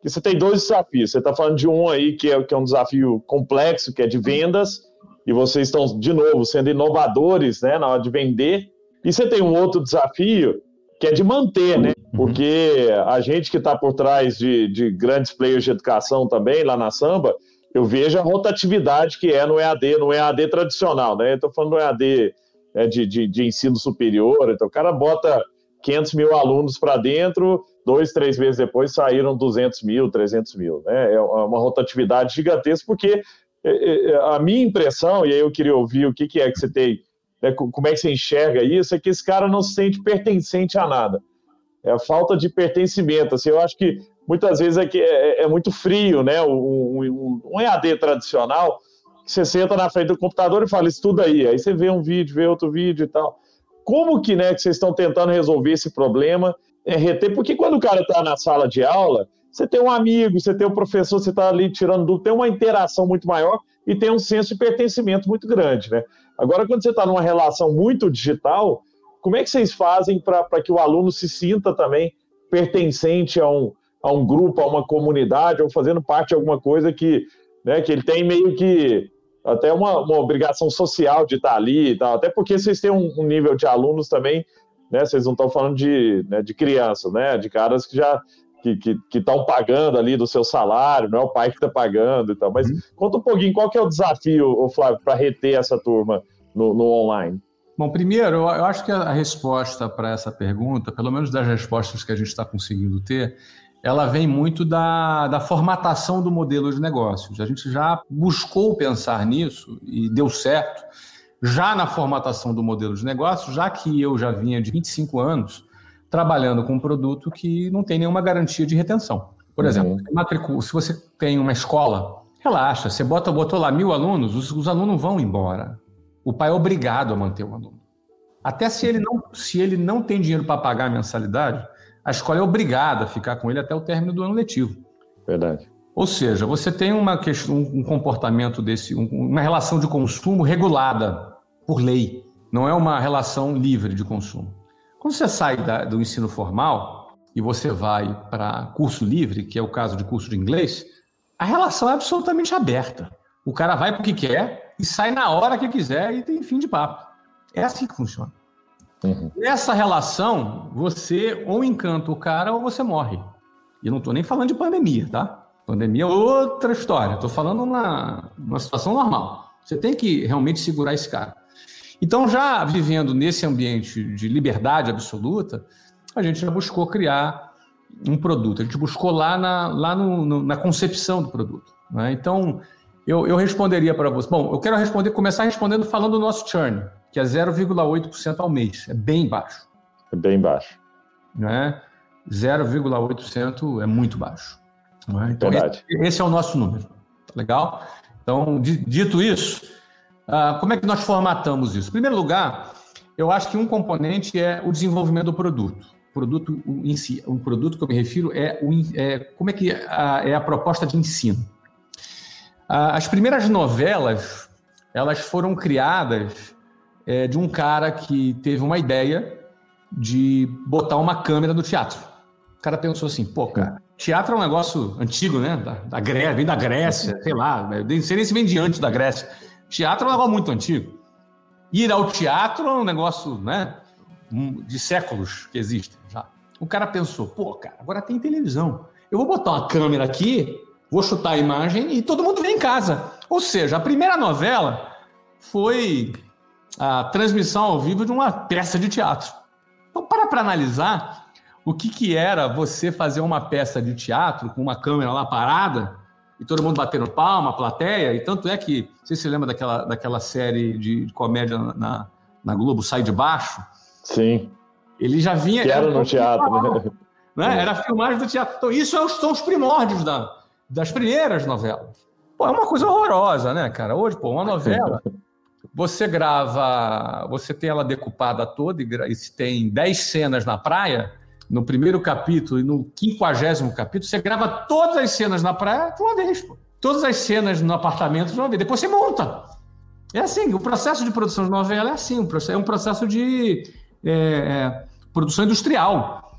[SPEAKER 1] Que você tem dois desafios. Você está falando de um aí que é, que é um desafio complexo, que é de vendas, e vocês estão, de novo, sendo inovadores né? na hora de vender e você tem um outro desafio que é de manter, né? Uhum. Porque a gente que está por trás de, de grandes players de educação também, lá na Samba, eu vejo a rotatividade que é no EAD, no EAD tradicional, né? Estou falando do EAD é, de, de, de, ensino superior, então o cara bota 500 mil alunos para dentro, dois, três meses depois saíram 200 mil, 300 mil, né? É uma rotatividade gigantesca, porque é, é, a minha impressão, e aí eu queria ouvir o que, que é que você tem né, como é que você enxerga isso, é que esse cara não se sente pertencente a nada. É a falta de pertencimento. Assim, eu acho que muitas vezes é, que é, é muito frio, né? Um, um, um, EAD tradicional, você senta na frente do computador e fala, estuda aí. Aí você vê um vídeo, vê outro vídeo e tal. Como que, né, que vocês estão tentando resolver esse problema? É reter, porque quando o cara está na sala de aula, você tem um amigo, você tem um professor, você está ali tirando dúvida, tem uma interação muito maior e tem um senso de pertencimento muito grande, né? Agora, quando você está numa relação muito digital, como é que vocês fazem para que o aluno se sinta também pertencente a um, a um grupo, a uma comunidade, ou fazendo parte de alguma coisa que, né, que ele tem meio que até uma, uma obrigação social de estar ali e tal, até porque vocês têm um, um nível de alunos também, né, vocês não estão falando de, né, de crianças, né, de caras que já que estão pagando ali do seu salário, não é o pai que está pagando e tal. Mas uhum. conta um pouquinho, qual que é o desafio, Flávio, para reter essa turma no, no online?
[SPEAKER 2] Bom, primeiro, eu acho que a resposta para essa pergunta, pelo menos das respostas que a gente está conseguindo ter, ela vem muito da, da formatação do modelo de negócios. A gente já buscou pensar nisso e deu certo já na formatação do modelo de negócios, já que eu já vinha de 25 anos trabalhando com um produto que não tem nenhuma garantia de retenção. Por exemplo, uhum. se você tem uma escola, relaxa, você bota, botou lá mil alunos, os, os alunos vão embora. O pai é obrigado a manter o aluno. Até se ele não, se ele não tem dinheiro para pagar a mensalidade, a escola é obrigada a ficar com ele até o término do ano letivo.
[SPEAKER 1] Verdade.
[SPEAKER 2] Ou seja, você tem uma questão, um comportamento desse, uma relação de consumo regulada por lei. Não é uma relação livre de consumo. Quando você sai da, do ensino formal e você vai para curso livre, que é o caso de curso de inglês, a relação é absolutamente aberta. O cara vai porque quer e sai na hora que quiser e tem fim de papo. É assim que funciona. Uhum. Nessa relação, você ou encanta o cara ou você morre. E eu não estou nem falando de pandemia, tá? Pandemia é outra história. Estou falando na, numa situação normal. Você tem que realmente segurar esse cara. Então, já vivendo nesse ambiente de liberdade absoluta, a gente já buscou criar um produto. A gente buscou lá na, lá no, no, na concepção do produto. Né? Então, eu, eu responderia para você. Bom, eu quero responder, começar respondendo falando do nosso churn que é 0,8% ao mês. É bem baixo.
[SPEAKER 1] É bem baixo.
[SPEAKER 2] Né? 0,8% é muito baixo. É? Então, Verdade. Esse, esse, é o nosso número. Tá legal? Então, dito isso, uh, como é que nós formatamos isso? Em primeiro lugar, eu acho que um componente é o desenvolvimento do produto. O produto em si, o produto que eu me refiro é, o, é como é que a, é a proposta de ensino. As primeiras novelas, elas foram criadas é, de um cara que teve uma ideia de botar uma câmera no teatro. O cara pensou assim, pô, cara, teatro é um negócio antigo, né? Da, da Grécia, vem da Grécia, sei lá, não sei nem se vem antes da Grécia. Teatro é um negócio muito antigo. Ir ao teatro é um negócio, né? De séculos que existe já. O cara pensou, pô, cara, agora tem televisão. Eu vou botar uma câmera aqui, vou chutar a imagem e todo mundo vem em casa. Ou seja, a primeira novela foi a transmissão ao vivo de uma peça de teatro. Então, para para analisar o que, que era você fazer uma peça de teatro com uma câmera lá parada e todo mundo batendo palma, plateia, e tanto é que, você se lembra daquela, daquela série de, de comédia na, na, Globo, Sai de Baixo?
[SPEAKER 1] Sim.
[SPEAKER 2] Ele já vinha...
[SPEAKER 1] Que era, no teatro, né?
[SPEAKER 2] né? Era filmagem do teatro. Então, isso é são os primórdios da, das primeiras novelas. Pô, é uma coisa horrorosa, né, cara? Hoje, pô, uma novela... Você grava, você tem ela decupada toda e se tem 10 cenas na praia, no primeiro capítulo e no quinquagésimo capítulo, você grava todas as cenas na praia de uma vez. Pô. Todas as cenas no apartamento de uma vez. Depois você monta. É assim, o processo de produção de novela é assim, é um processo de é, é, produção industrial.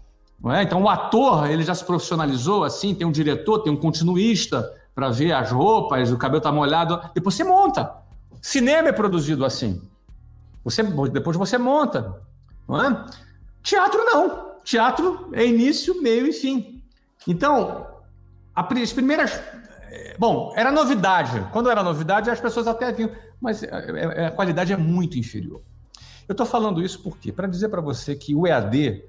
[SPEAKER 2] É? Então o ator ele já se profissionalizou assim, tem um diretor, tem um continuista para ver as roupas, o cabelo está molhado. Depois você monta. Cinema é produzido assim. Você, depois você monta. Não é? Teatro não. Teatro é início, meio e fim. Então, as primeiras. Eh, bom, era novidade. Quando era novidade, as pessoas até vinham, mas eh, eh, a qualidade é muito inferior. Eu estou falando isso porque para dizer para você que o EAD,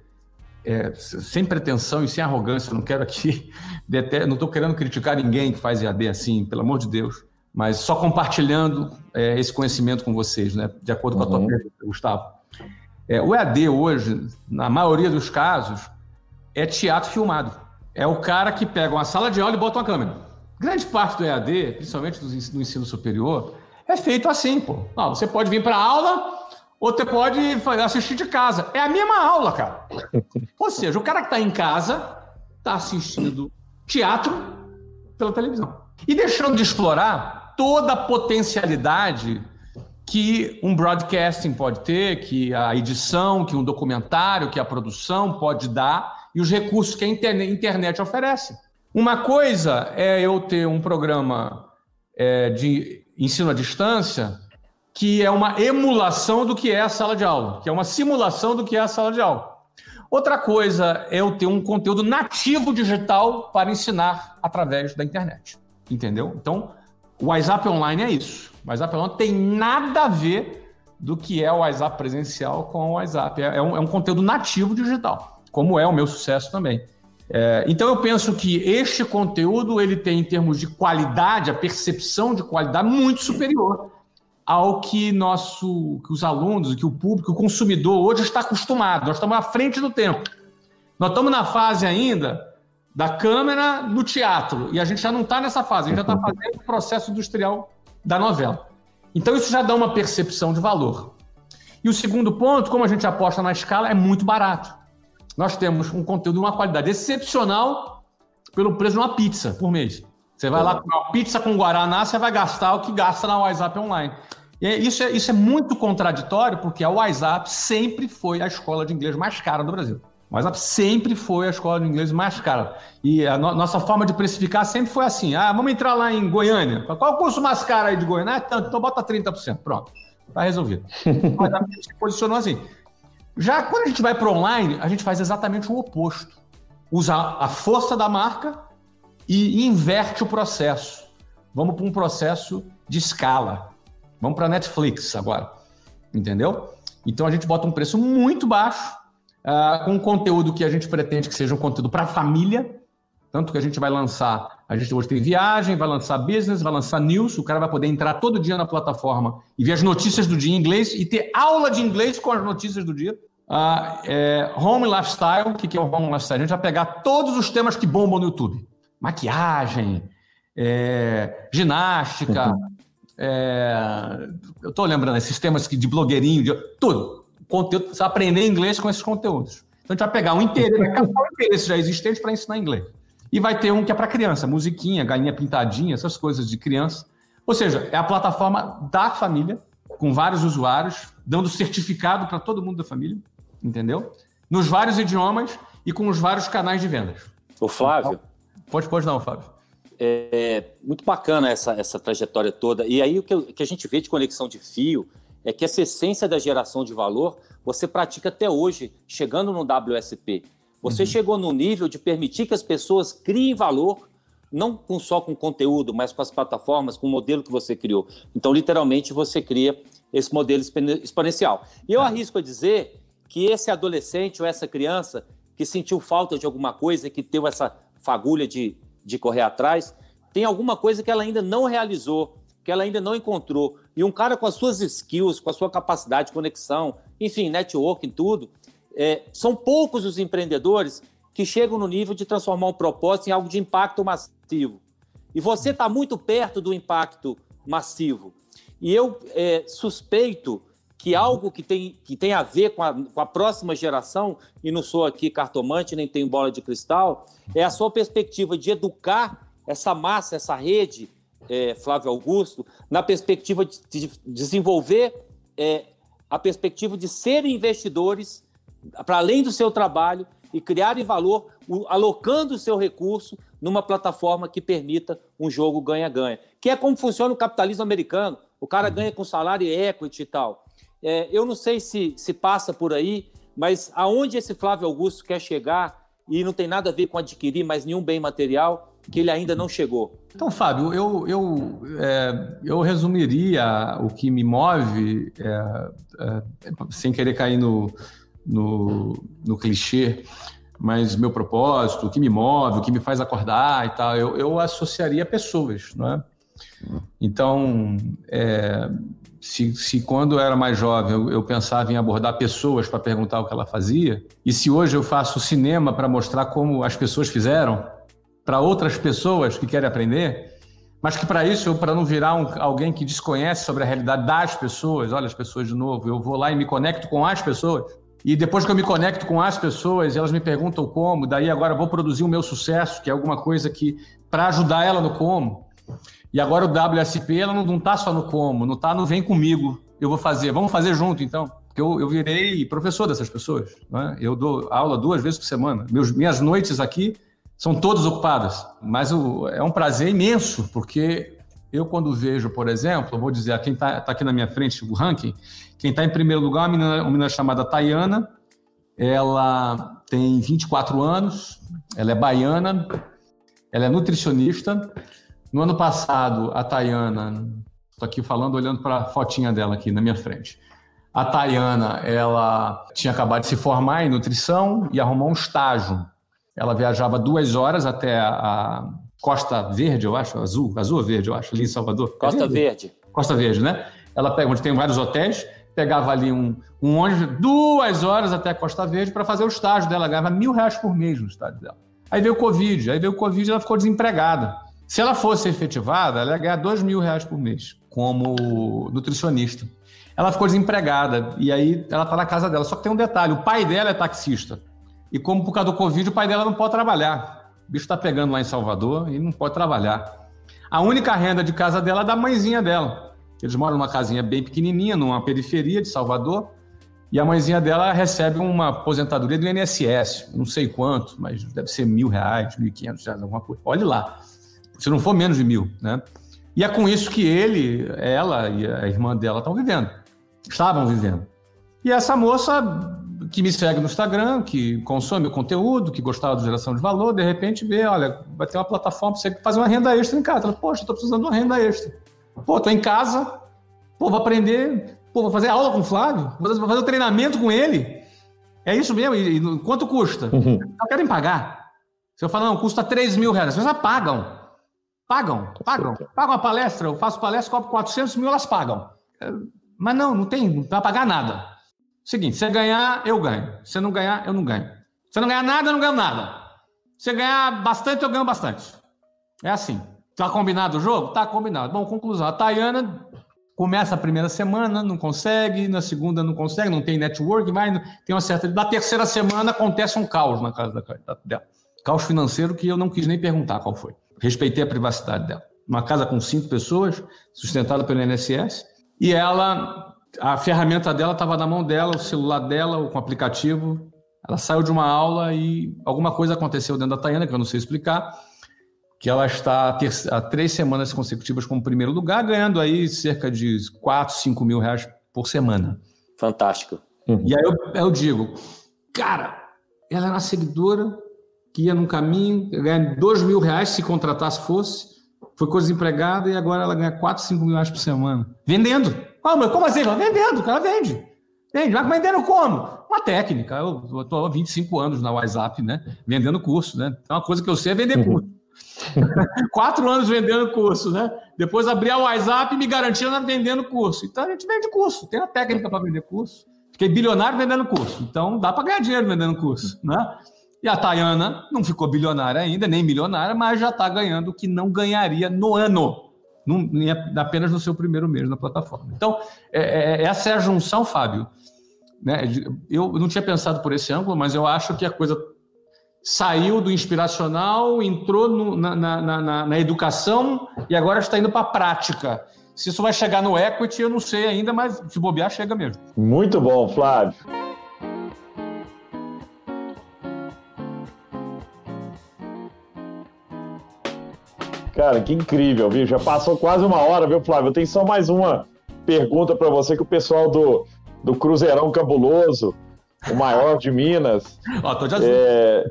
[SPEAKER 2] é, sem pretensão e sem arrogância, não quero aqui, não estou querendo criticar ninguém que faz EAD assim, pelo amor de Deus. mas só compartilhando é, esse conhecimento com vocês, né? De acordo com a tua uhum. pergunta, Gustavo. É, o EAD hoje, na maioria dos casos, é teatro filmado. É o cara que pega uma sala de aula e bota uma câmera. Grande parte do EAD, principalmente do ensino superior, é feito assim, pô. Não, você pode vir para aula ou você pode assistir de casa. É a mesma aula, cara. Ou seja, o cara que está em casa está assistindo teatro pela televisão. E deixando de explorar toda a potencialidade que um broadcasting pode ter, que a edição, que um documentário, que a produção pode dar e os recursos que a internet oferece. Uma coisa é eu ter um programa é, de ensino à distância que é uma emulação do que é a sala de aula, que é uma simulação do que é a sala de aula. Outra coisa é eu ter um conteúdo nativo digital para ensinar através da internet. Entendeu? Então, o WhatsApp online é isso. O WhatsApp online tem nada a ver do que é o WhatsApp presencial com o WhatsApp. É, é um, é um conteúdo nativo digital, como é o meu sucesso também. É, então eu penso que este conteúdo ele tem em termos de qualidade, a percepção de qualidade muito superior ao que nosso, que os alunos, que o público, o consumidor hoje está acostumado. Nós estamos à frente do tempo. Nós estamos na fase ainda da câmera no teatro e a gente já não está nessa fase. A gente já está fazendo o processo industrial da novela. Então isso já dá uma percepção de valor. E o segundo ponto, como a gente aposta na escala, é muito barato nós temos um conteúdo de uma qualidade excepcional pelo preço de uma pizza por mês. Você vai lá comer uma pizza com Guaraná, você vai gastar o que gasta na WhatsApp online. E isso é, isso é muito contraditório, porque a WhatsApp sempre foi a escola de inglês mais cara do Brasil. O WhatsApp sempre foi a escola de inglês mais cara. E a no nossa forma de precificar sempre foi assim: ah, vamos entrar lá em Goiânia. Qual o custo mais caro aí de Goiânia? Ah, tanto, então bota 30%. Pronto. Está resolvido. O WhatsApp se posicionou assim. Já quando a gente vai para online, a gente faz exatamente o oposto. Usa a força da marca e inverte o processo. Vamos para um processo de escala. Vamos para Netflix agora. Entendeu? Então a gente bota um preço muito baixo, uh, com um conteúdo que a gente pretende que seja um conteúdo para a família, tanto que a gente vai lançar, a gente hoje tem viagem, vai lançar business, vai lançar news, o cara vai poder entrar todo dia na plataforma e ver as notícias do dia em inglês e ter aula de inglês com as notícias do dia. Ah, é, home Lifestyle, o que é o Home Lifestyle? A gente vai pegar todos os temas que bombam no YouTube. Maquiagem, é, ginástica, uhum. é, eu estou lembrando, esses temas de blogueirinho, de, tudo. Conteúdo, você vai aprender inglês com esses conteúdos. Então a gente vai pegar um interesse, vai captar um interesse já existente para ensinar inglês. E vai ter um que é para criança, musiquinha, galinha pintadinha, essas coisas de criança. Ou seja, é a plataforma da família, com vários usuários, dando certificado para todo mundo da família, entendeu? Nos vários idiomas e com os vários canais de vendas.
[SPEAKER 3] O Flávio.
[SPEAKER 2] Pode, pode não, Flávio.
[SPEAKER 3] É muito bacana essa, essa trajetória toda. E aí o que, que a gente vê de conexão de fio é que essa essência da geração de valor você pratica até hoje, chegando no WSP. Você uhum. chegou no nível de permitir que as pessoas criem valor, não só com conteúdo, mas com as plataformas, com o modelo que você criou. Então, literalmente, você cria esse modelo exponencial. E eu é. arrisco a dizer que esse adolescente ou essa criança que sentiu falta de alguma coisa, que teve essa fagulha de, de correr atrás, tem alguma coisa que ela ainda não realizou, que ela ainda não encontrou. E um cara com as suas skills, com a sua capacidade de conexão, enfim, networking, tudo, é, são poucos os empreendedores que chegam no nível de transformar um propósito em algo de impacto massivo. E você está muito perto do impacto massivo. E eu é, suspeito que algo que tem, que tem a ver com a, com a próxima geração, e não sou aqui cartomante, nem tenho bola de cristal, é a sua perspectiva de educar essa massa, essa rede, é, Flávio Augusto, na perspectiva de, de desenvolver é, a perspectiva de serem investidores para além do seu trabalho e criarem valor alocando o seu recurso numa plataforma que permita um jogo ganha-ganha, que é como funciona o capitalismo americano. O cara ganha com salário e equity e tal. É, eu não sei se, se passa por aí, mas aonde esse Flávio Augusto quer chegar e não tem nada a ver com adquirir mais nenhum bem material, que ele ainda não chegou?
[SPEAKER 2] Então, Fábio, eu, eu, é, eu resumiria o que me move, é, é sem querer cair no, no, no clichê, mas meu propósito, o que me move, o que me faz acordar e tal, eu, eu associaria pessoas, não é? Então, é, se, se, quando eu era mais jovem eu, eu pensava em abordar pessoas para perguntar o que ela fazia, e se hoje eu faço cinema para mostrar como as pessoas fizeram para outras pessoas que querem aprender, mas que para isso, para não virar um, alguém que desconhece sobre a realidade das pessoas, olha as pessoas de novo, eu vou lá e me conecto com as pessoas, e depois que eu me conecto com as pessoas, elas me perguntam como, daí agora vou produzir o meu sucesso, que é alguma coisa que para ajudar ela no como. E agora o WSP ela não está só no como, não está no vem comigo, eu vou fazer, vamos fazer junto então. Porque eu, eu virei professor dessas pessoas. Né? Eu dou aula duas vezes por semana. Meus, minhas noites aqui são todas ocupadas. Mas o, é um prazer imenso, porque eu, quando vejo, por exemplo, vou dizer, quem está tá aqui na minha frente, o ranking, quem está em primeiro lugar é uma menina, uma menina chamada Tayana. Ela tem 24 anos, ela é baiana, ela é nutricionista no ano passado, a Tayana, estou aqui falando, olhando para a fotinha dela aqui na minha frente. A Tayana, ela tinha acabado de se formar em nutrição e arrumou um estágio. Ela viajava duas horas até a Costa Verde, eu acho, azul, azul ou verde, eu acho, ali em Salvador.
[SPEAKER 3] Costa é Verde.
[SPEAKER 2] Costa Verde, né? Ela pega, onde tem vários hotéis, pegava ali um, um ônibus, duas horas até a Costa Verde para fazer o estágio dela, ganhava mil reais por mês no estágio dela. Aí veio o Covid, aí veio o Covid e ela ficou desempregada. Se ela fosse efetivada, ela ia ganhar dois mil reais por mês como nutricionista. Ela ficou desempregada e aí ela está na casa dela. Só que tem um detalhe: o pai dela é taxista. E como por causa do Covid, o pai dela não pode trabalhar. O bicho está pegando lá em Salvador e não pode trabalhar. A única renda de casa dela é da mãezinha dela. Eles moram numa casinha bem pequenininha, numa periferia de Salvador. E a mãezinha dela recebe uma aposentadoria do INSS, não sei quanto, mas deve ser mil reais, mil e quinhentos reais, alguma coisa. Olhe lá se não for menos de mil, né? E é com isso que ele, ela e a irmã dela estão vivendo, estavam vivendo. E essa moça que me segue no Instagram, que consome o conteúdo, que gostava de geração de valor, de repente vê, olha, vai ter uma plataforma para você fazer uma renda extra em casa. Ela, Poxa, estou precisando de uma renda extra. Pô, estou em casa, pô, vou aprender, pô, vou fazer aula com o Flávio, vou fazer um treinamento com ele. É isso mesmo? E, e quanto custa? Uhum. Não querem pagar. Se eu falar, não, custa 3 mil reais, vocês já pagam. Pagam, pagam. Pagam a palestra, eu faço palestra, cobro 400 mil, elas pagam. É, mas não, não tem, não vai pagar nada. Seguinte, você ganhar, eu ganho. Se não ganhar, eu não ganho. Se não ganhar nada, eu não ganho nada. Se ganhar bastante, eu ganho bastante. É assim. Tá combinado o jogo? Tá combinado. Bom, conclusão. A Tayana começa a primeira semana, não consegue, na segunda não consegue, não tem network, vai, tem uma certa. Na terceira semana acontece um caos na casa dela. Caos financeiro que eu não quis nem perguntar qual foi respeitei a privacidade dela. Uma casa com cinco pessoas, sustentada pelo INSS, e ela, a ferramenta dela estava na mão dela, o celular dela, com o aplicativo. Ela saiu de uma aula e alguma coisa aconteceu dentro da Taiana, que eu não sei explicar, que ela está há três semanas consecutivas como primeiro lugar, ganhando aí cerca de 4, 5 mil reais por semana.
[SPEAKER 3] Fantástico.
[SPEAKER 2] Uhum. E aí eu, eu digo, cara, ela era uma seguidora que ia num caminho, ganha dois mil reais se contratasse fosse, foi coisa desempregada e agora ela ganha 4, 5 mil reais por semana. Vendendo. Ah, mas como assim? Ela vendendo, o cara vende. Vende, mas vendendo como? Uma técnica. Eu estou há 25 anos na WhatsApp, né? Vendendo curso, né? Então, uma coisa que eu sei é vender uhum. curso. Quatro anos vendendo curso, né? Depois abri a WhatsApp e me garantindo vendendo curso. Então a gente vende curso, tem a técnica para vender curso. Fiquei bilionário vendendo curso. Então dá para ganhar dinheiro vendendo curso, né? E a Tayana não ficou bilionária ainda, nem milionária, mas já está ganhando o que não ganharia no ano, num, apenas no seu primeiro mês na plataforma. Então, é, é, é, essa é a junção, Fábio. Né? Eu não tinha pensado por esse ângulo, mas eu acho que a coisa saiu do inspiracional, entrou no, na, na, na, na educação e agora está indo para a prática. Se isso vai chegar no equity, eu não sei ainda, mas se bobear, chega mesmo.
[SPEAKER 1] Muito bom, Flávio. Cara, que incrível, viu? Já passou quase uma hora, viu, Flávio? Tem só mais uma pergunta para você que o pessoal do, do Cruzeirão Cabuloso, o maior de Minas.
[SPEAKER 2] ó, tô de azul.
[SPEAKER 1] É...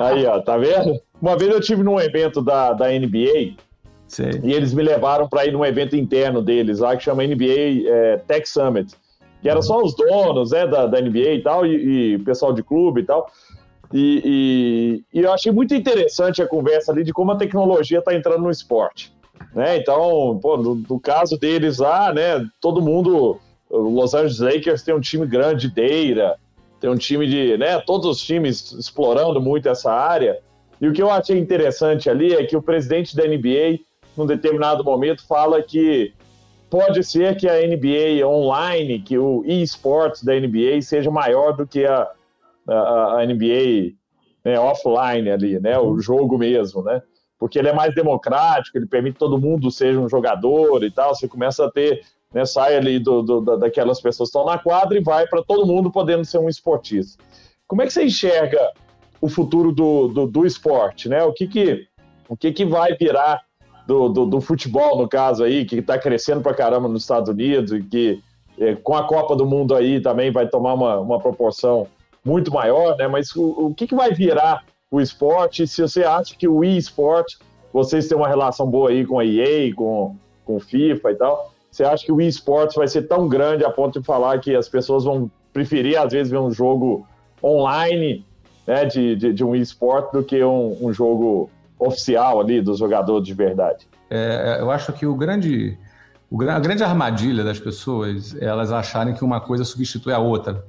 [SPEAKER 1] Aí, ó, tá vendo? Uma vez eu tive num evento da, da NBA Sei. e eles me levaram para ir num evento interno deles lá que chama NBA é, Tech Summit. Que era só os donos né, da, da NBA e tal, e, e pessoal de clube e tal. E, e, e, eu achei muito interessante a conversa ali de como a tecnologia está entrando no esporte. Né? Então, pô, no, no, caso deles lá, né, todo mundo, Los Angeles Lakers tem um time grande de Deira, tem um time de, né, todos os times explorando muito essa área. E o que eu achei interessante ali é que o presidente da NBA, num determinado momento, fala que pode ser que a NBA online, que o eSports da NBA seja maior do que a, a, a NBA né, offline ali, né, o jogo mesmo, né? Porque ele é mais democrático, ele permite que todo mundo seja um jogador e tal. Você começa a ter, né, sai ali do, do daquelas pessoas que estão na quadra e vai para todo mundo podendo ser um esportista. Como é que você enxerga o futuro do, do, do esporte, né? O que que, o que, que vai virar do, do, do futebol, no caso aí, que está crescendo para caramba nos Estados Unidos e que é, com a Copa do Mundo aí também vai tomar uma, uma proporção muito maior, né? Mas o, o que, que vai virar o esporte? Se você acha que o e-sport, vocês têm uma relação boa aí com a EA, com, com FIFA e tal, você acha que o e-sport vai ser tão grande a ponto de falar que as pessoas vão preferir, às vezes, ver um jogo online né, de, de, de um esporte do que um, um, jogo oficial ali dos jogadores de verdade.
[SPEAKER 2] É, eu acho que o grande, o, a grande armadilha das pessoas é elas acharem que uma coisa substitui a outra.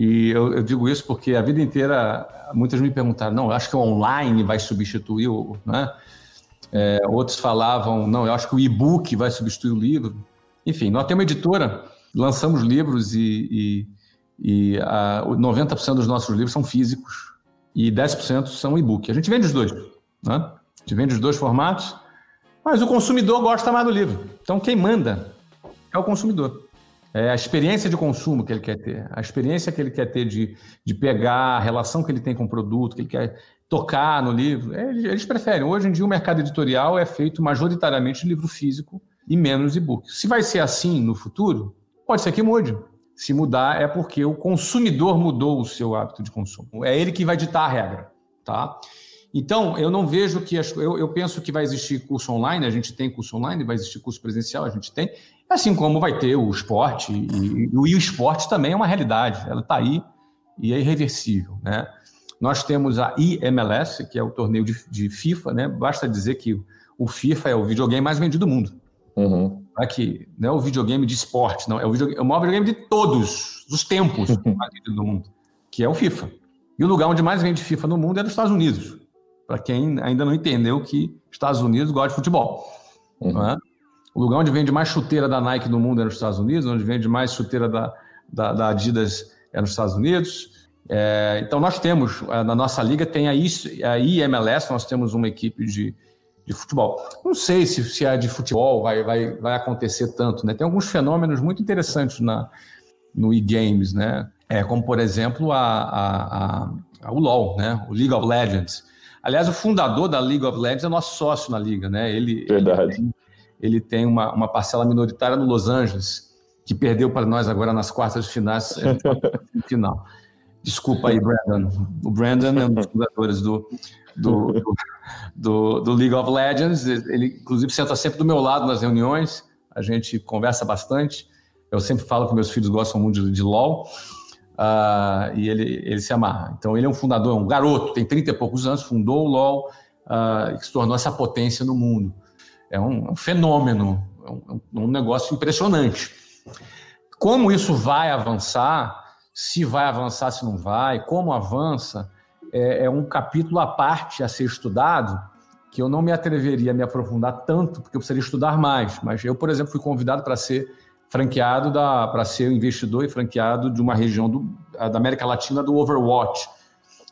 [SPEAKER 2] E eu, eu, digo isso porque a vida inteira muitas me perguntaram, não, eu acho que o online vai substituir o, né? É, outros falavam, não, eu acho que o e-book vai substituir o livro. Enfim, nós temos uma editora, lançamos livros e, e e a, 90% dos nossos livros são físicos e 10% são e-book. A gente vende os dois. Né? A gente vende os dois formatos, mas o consumidor gosta mais do livro. Então quem manda é o consumidor. É a experiência de consumo que ele quer ter, a experiência que ele quer ter de, de pegar, a relação que ele tem com o produto, que ele quer tocar no livro. É, eles preferem. Hoje em dia o mercado editorial é feito majoritariamente de livro físico e menos e-book. Se vai ser assim no futuro, pode ser que mude se mudar é porque o consumidor mudou o seu hábito de consumo. É ele que vai ditar a regra, tá? Então, eu não vejo que. Eu, eu penso que vai existir curso online, a gente tem curso online, vai existir curso presencial, a gente tem, assim como vai ter o esporte, e, e o esporte também é uma realidade, ela está aí e é irreversível, né? Nós temos a IMLS, que é o torneio de, de FIFA, né? Basta dizer que o FIFA é o videogame mais vendido do mundo. Uhum. Aqui, não é o videogame de esporte, não. É o, videogame, é o maior videogame de todos os tempos do mundo, que é o FIFA. E o lugar onde mais vende FIFA no mundo é nos Estados Unidos. Para quem ainda não entendeu que Estados Unidos gosta de futebol. Uhum. É? O lugar onde vende mais chuteira da Nike no mundo é nos Estados Unidos, onde vende mais chuteira da, da, da Adidas é nos Estados Unidos. É, então nós temos, é, na nossa liga tem a, a IMLS, nós temos uma equipe de de futebol. Não sei se, se a de futebol vai, vai, vai acontecer tanto, né? Tem alguns fenômenos muito interessantes na, no e-games, né? É, como, por exemplo, a, a, a, o LoL, né? O League of Legends. Aliás, o fundador da League of Legends é nosso sócio na liga, né? Ele, Verdade. Ele tem, ele tem uma, uma parcela minoritária no Los Angeles, que perdeu para nós agora nas quartas de finais, final. Desculpa aí, Brandon. O Brandon é um dos fundadores do, do, do, do, League of Legends. Ele, inclusive, senta sempre do meu lado nas reuniões. A gente conversa bastante. Eu sempre falo que meus filhos gostam muito de, de LOL. Uh, e ele, ele se amarra. Então, ele é um fundador, um garoto, tem 30 e poucos anos, fundou o LOL uh, e se tornou essa potência no mundo. É um, é um fenômeno, é um, um negócio impressionante. Como isso vai avançar, se vai avançar, se não vai, como avança, é, é, um capítulo à parte a ser estudado, que eu não me atreveria a me aprofundar tanto, porque eu precisaria estudar mais. Mas eu, por exemplo, fui convidado para ser franqueado, para ser investidor e franqueado de uma região do, da América Latina do Overwatch,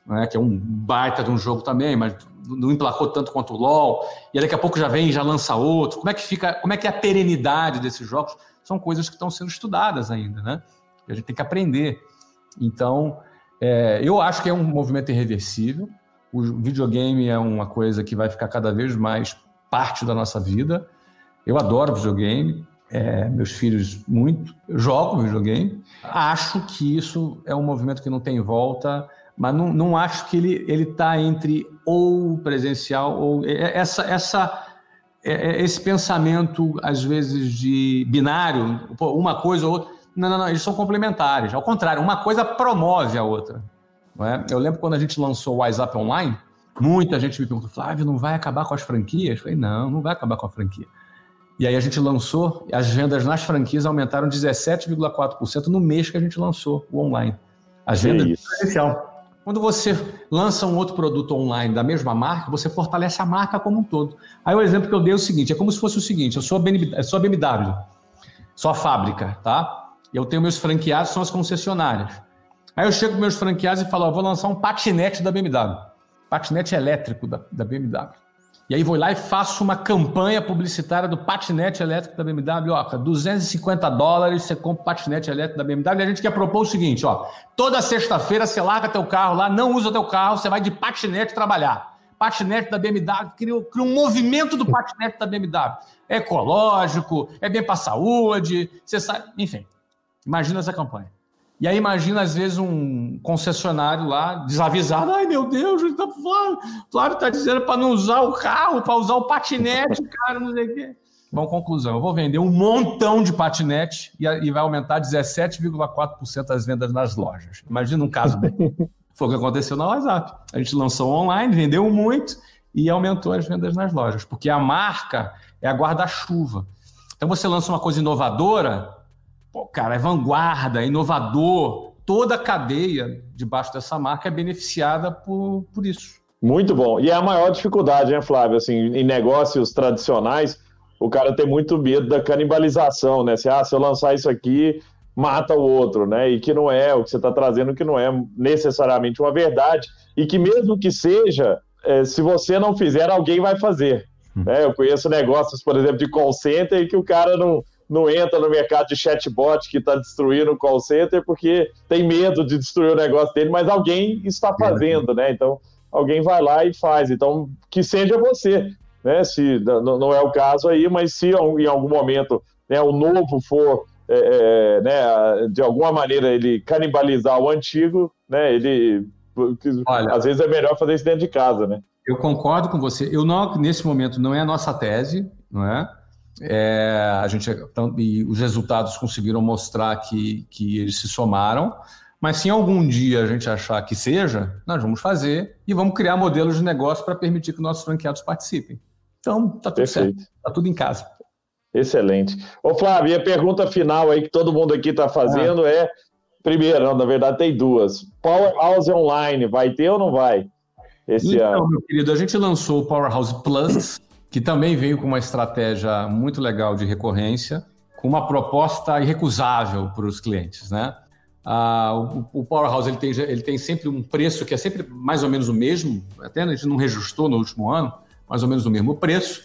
[SPEAKER 2] né, que é um baita de um jogo também, mas não emplacou tanto quanto o LoL, e daqui a pouco já vem e já lança outro. Como é que fica, como é que é a perenidade desses jogos? São coisas que estão sendo estudadas ainda, né? A gente tem que aprender. Então, é, eu acho que é um movimento irreversível. O videogame é uma coisa que vai ficar cada vez mais parte da nossa vida. Eu adoro videogame, é, meus filhos muito, eu jogo videogame. Acho que isso é um movimento que não tem volta, mas não, não acho que ele está entre ou presencial ou é, essa essa é, é, esse pensamento às vezes de binário, uma coisa ou outra não, não, não, eles são complementares. Ao contrário, uma coisa promove a outra. É? Eu lembro quando a gente lançou o WhatsApp Online, Muita gente me perguntou, Flávio, não vai acabar com as franquias? Eu falei, não, não vai acabar com a franquia. E aí a gente lançou, as vendas nas franquias aumentaram 17,4% no mês que a gente lançou o online. As vendas
[SPEAKER 1] é presencial.
[SPEAKER 2] Quando você lança um outro produto online da mesma marca, você fortalece a marca como um todo. Aí o exemplo que eu dei é o seguinte: é como se fosse o seguinte: eu sou a BMW, eu a, sou a fábrica, tá? Eu tenho meus franqueados, são as concessionárias. Aí eu chego com meus franqueados e falo: ó, vou lançar um patinete da BMW, patinete elétrico da, da BMW. E aí vou lá e faço uma campanha publicitária do patinete elétrico da BMW. Ó, 250 dólares você compra o patinete elétrico da BMW. E a gente quer propor o seguinte, ó. Toda sexta-feira você larga teu carro lá, não usa teu carro, você vai de patinete trabalhar. Patinete da BMW, cria, um movimento do patinete da BMW. É ecológico, é bem para a saúde, você sabe, enfim. Imagina essa campanha. E aí imagina, às vezes, um concessionário lá, desavisado, ai meu Deus, tá Flávio, está dizendo para não usar o carro, para usar o patinete, cara, não sei o quê. Bom, conclusão, eu vou vender um montão de patinete e, e vai aumentar 17,4% as vendas nas lojas. Imagina um caso Foi o que aconteceu na WhatsApp. A gente lançou online, vendeu muito e aumentou as vendas nas lojas, porque a marca é a guarda-chuva. Então você lança uma coisa inovadora, Pô, cara, é vanguarda, é inovador. Toda a cadeia debaixo dessa marca é beneficiada por, por isso.
[SPEAKER 1] Muito bom. E é a maior dificuldade, né, Flávio? Assim, em negócios tradicionais, o cara tem muito medo da canibalização, né? Se, ah, se eu lançar isso aqui, mata o outro, né? E que não é o que você está trazendo, que não é necessariamente uma verdade. E que mesmo que seja, é, se você não fizer, alguém vai fazer. Hum. Né? Eu conheço negócios, por exemplo, de call center, que o cara não não entra no mercado de chatbot que está destruindo o call center porque tem medo de destruir o negócio dele, mas alguém está fazendo, né? Então, alguém vai lá e faz. Então, que seja você, né? Se não é o caso aí, mas se em algum momento né, o novo for é, é, né, de alguma maneira ele canibalizar o antigo, né? Ele Olha, às vezes é melhor fazer isso dentro de casa, né?
[SPEAKER 2] Eu concordo com você. Eu não, nesse momento não é a nossa tese, não é? É, a gente e os resultados conseguiram mostrar que, que eles se somaram. Mas se algum dia a gente achar que seja, nós vamos fazer e vamos criar modelos de negócio para permitir que nossos franqueados participem. Então, tá tudo Perfeito. certo. Tá tudo em casa.
[SPEAKER 1] Excelente. Ô, Flávio, e a pergunta final aí que todo mundo aqui está fazendo ah. é: primeiro, não, na verdade tem duas. Powerhouse Online, vai ter ou não vai?
[SPEAKER 2] Esse então, ano? meu querido, a gente lançou o Powerhouse Plus que também veio com uma estratégia muito legal de recorrência, com uma proposta irrecusável para os clientes, né? Ah, o, o, Powerhouse ele tem, ele tem sempre um preço que é sempre mais ou menos o mesmo, até a gente não reajustou no último ano, mais ou menos o mesmo preço,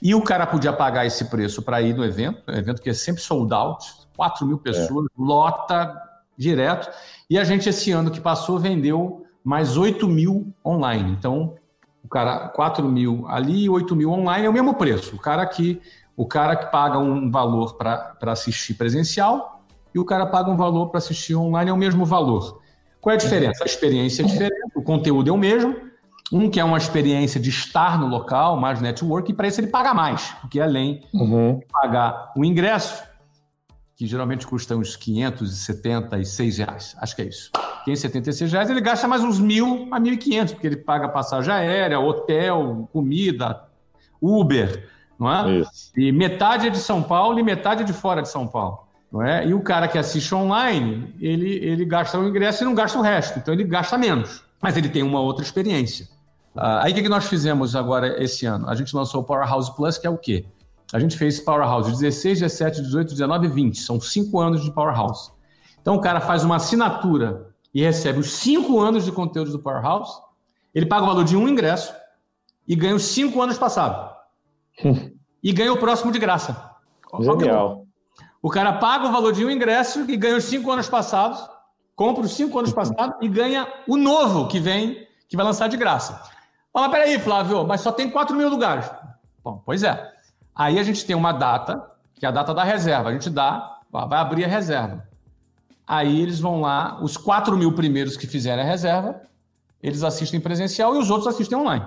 [SPEAKER 2] e o cara podia pagar esse preço para ir no evento, um evento que é sempre sold out, 4 mil pessoas, é. lota direto, e a gente esse ano que passou vendeu mais 8 mil online, então cara 4 mil ali e 8 mil online é o mesmo preço. O cara que, o cara que paga um valor para assistir presencial e o cara paga um valor para assistir online é o mesmo valor. Qual é a diferença? A experiência é diferente, o conteúdo é o mesmo. Um que é uma experiência de estar no local, mais network, e para isso ele paga mais, porque além uhum. de pagar o ingresso, que geralmente custa uns 576 reais, acho que é isso. 576 reais, ele gasta mais uns mil a 1.500, porque ele paga passagem aérea, hotel, comida, Uber, não é? Isso. E metade é de São Paulo e metade é de fora de São Paulo. Não é? E o cara que assiste online, ele, ele gasta o ingresso e não gasta o resto, então ele gasta menos, mas ele tem uma outra experiência. Ah, aí o que nós fizemos agora esse ano? A gente lançou o Powerhouse Plus, que é o quê? A gente fez Powerhouse 16, 17, 18, 19 e 20. São cinco anos de Powerhouse. Então o cara faz uma assinatura e recebe os cinco anos de conteúdo do Powerhouse, ele paga o valor de um ingresso e ganha os cinco anos passados. e ganha o próximo de graça.
[SPEAKER 1] Genial.
[SPEAKER 2] O cara paga o valor de um ingresso e ganha os cinco anos passados, compra os cinco anos passados e ganha o novo que vem, que vai lançar de graça. Mas peraí, Flávio, mas só tem 4 mil lugares. Bom, pois é. Aí a gente tem uma data, que é a data da reserva. A gente dá, vai abrir a reserva. Aí eles vão lá, os 4 mil primeiros que fizerem a reserva, eles assistem presencial e os outros assistem online.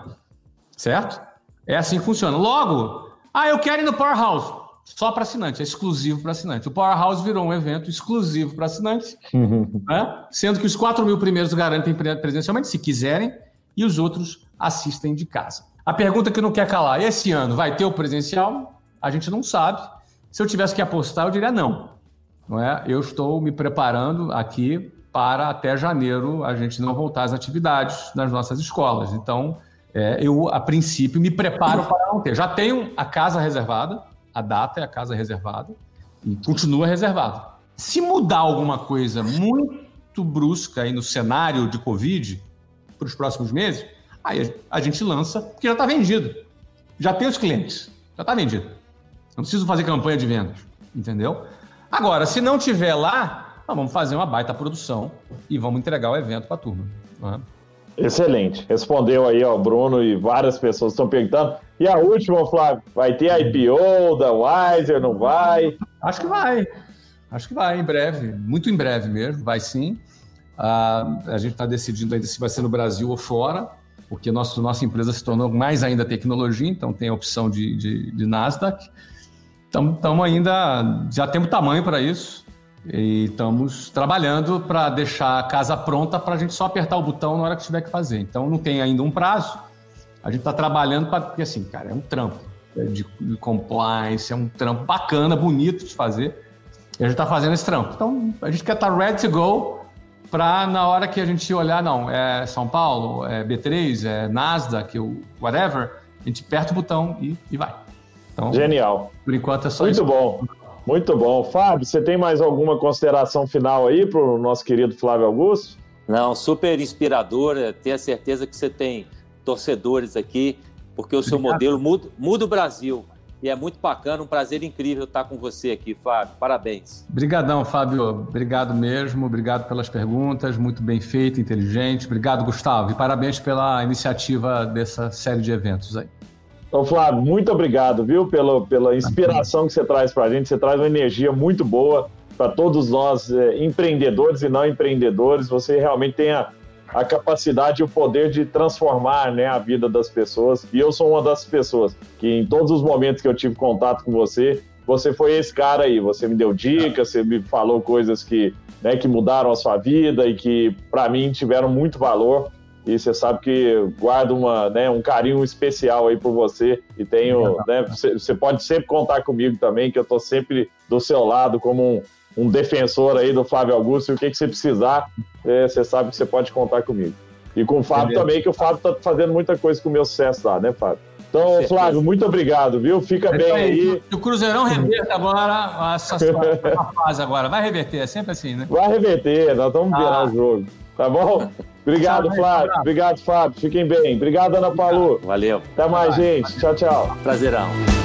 [SPEAKER 2] Certo? É assim que funciona. Logo, ah, eu quero ir no Powerhouse. Só para assinante, é exclusivo para assinante. O Powerhouse virou um evento exclusivo para assinantes, né? sendo que os 4 mil primeiros garantem presencialmente, se quiserem, e os outros assistem de casa. A pergunta que não quer calar: esse ano vai ter o presencial? A gente não sabe. Se eu tivesse que apostar, eu diria não. Não é? Eu estou me preparando aqui para até janeiro a gente não voltar às atividades nas nossas escolas. Então, é, eu, a princípio, me preparo para não ter. Já tenho a casa reservada, a data é a casa reservada, e continua reservada. Se mudar alguma coisa muito brusca aí no cenário de Covid para os próximos meses, aí a gente lança, porque já está vendido. Já tem os clientes, já está vendido. Não preciso fazer campanha de vendas, entendeu? Agora, se não tiver lá, vamos fazer uma baita produção e vamos entregar o evento para a turma. Né?
[SPEAKER 1] Excelente. Respondeu aí, ó, Bruno e várias pessoas estão perguntando. E a última, Flávio, vai ter IPO da Wiser, não vai?
[SPEAKER 2] Acho que vai. Acho que vai, em breve. Muito em breve mesmo, vai sim. Uh, a gente está decidindo ainda se vai ser no Brasil ou fora, porque nosso, nossa empresa se tornou mais ainda tecnologia, então tem a opção de, de, de Nasdaq. Estamos ainda, já temos tamanho para isso. E estamos trabalhando para deixar a casa pronta para a gente só apertar o botão na hora que tiver que fazer. Então não tem ainda um prazo. A gente está trabalhando para. Porque assim, cara, é um trampo de, de compliance, é um trampo bacana, bonito de fazer. E a gente está fazendo esse trampo. Então a gente quer estar tá ready to go para na hora que a gente olhar, não, é São Paulo, é B3, é Nasdaq, whatever, a gente aperta o botão e, e vai.
[SPEAKER 1] Então, Genial.
[SPEAKER 2] Por enquanto é só
[SPEAKER 1] Muito
[SPEAKER 2] isso.
[SPEAKER 1] Muito bom. Muito bom. Fábio, você tem mais alguma consideração final aí para o nosso querido Flávio Augusto?
[SPEAKER 3] Não, super inspiradora. Tenho a certeza que você tem torcedores aqui, porque o seu modelo muda, muda o Brasil. E é muito bacana, um prazer incrível estar com você aqui, Fábio. Parabéns.
[SPEAKER 2] Obrigadão, Fábio. Obrigado mesmo. Obrigado pelas perguntas. Muito bem feito, inteligente. Obrigado, Gustavo. E parabéns pela iniciativa dessa série de eventos aí.
[SPEAKER 1] Então, Flávio, muito obrigado, viu, pela, pela inspiração que você traz para a gente. Você traz uma energia muito boa para todos nós, é, empreendedores e não empreendedores. Você realmente tem a, a capacidade e o poder de transformar né, a vida das pessoas. E eu sou uma das pessoas que, em todos os momentos que eu tive contato com você, você foi esse cara aí. Você me deu dicas, você me falou coisas que, né, que mudaram a sua vida e que, para mim, tiveram muito valor. E você sabe que guardo uma, né, um carinho especial aí por você e tenho, né, você pode sempre contar comigo também, que eu estou sempre do seu lado como um, um, defensor aí do Flávio Augusto. E o que, que você precisar, é, você sabe que você pode contar comigo. E com o Fábio Beleza. também, que o Fábio está fazendo muita coisa com o meu sucesso lá, né, Fábio? Então, Flávio, muito obrigado, viu? Fica é bem aí.
[SPEAKER 2] O Cruzeirão reverta agora essa, fase agora. Vai reverter, é sempre assim, né?
[SPEAKER 1] Vai reverter, nós vamos ah. virar o jogo. Tá bom? Obrigado, Flávio. Obrigado, Fábio. Fiquem bem. Obrigado, Ana Paulu.
[SPEAKER 3] Valeu.
[SPEAKER 1] Até mais, gente. Tchau, tchau.
[SPEAKER 3] Prazerão.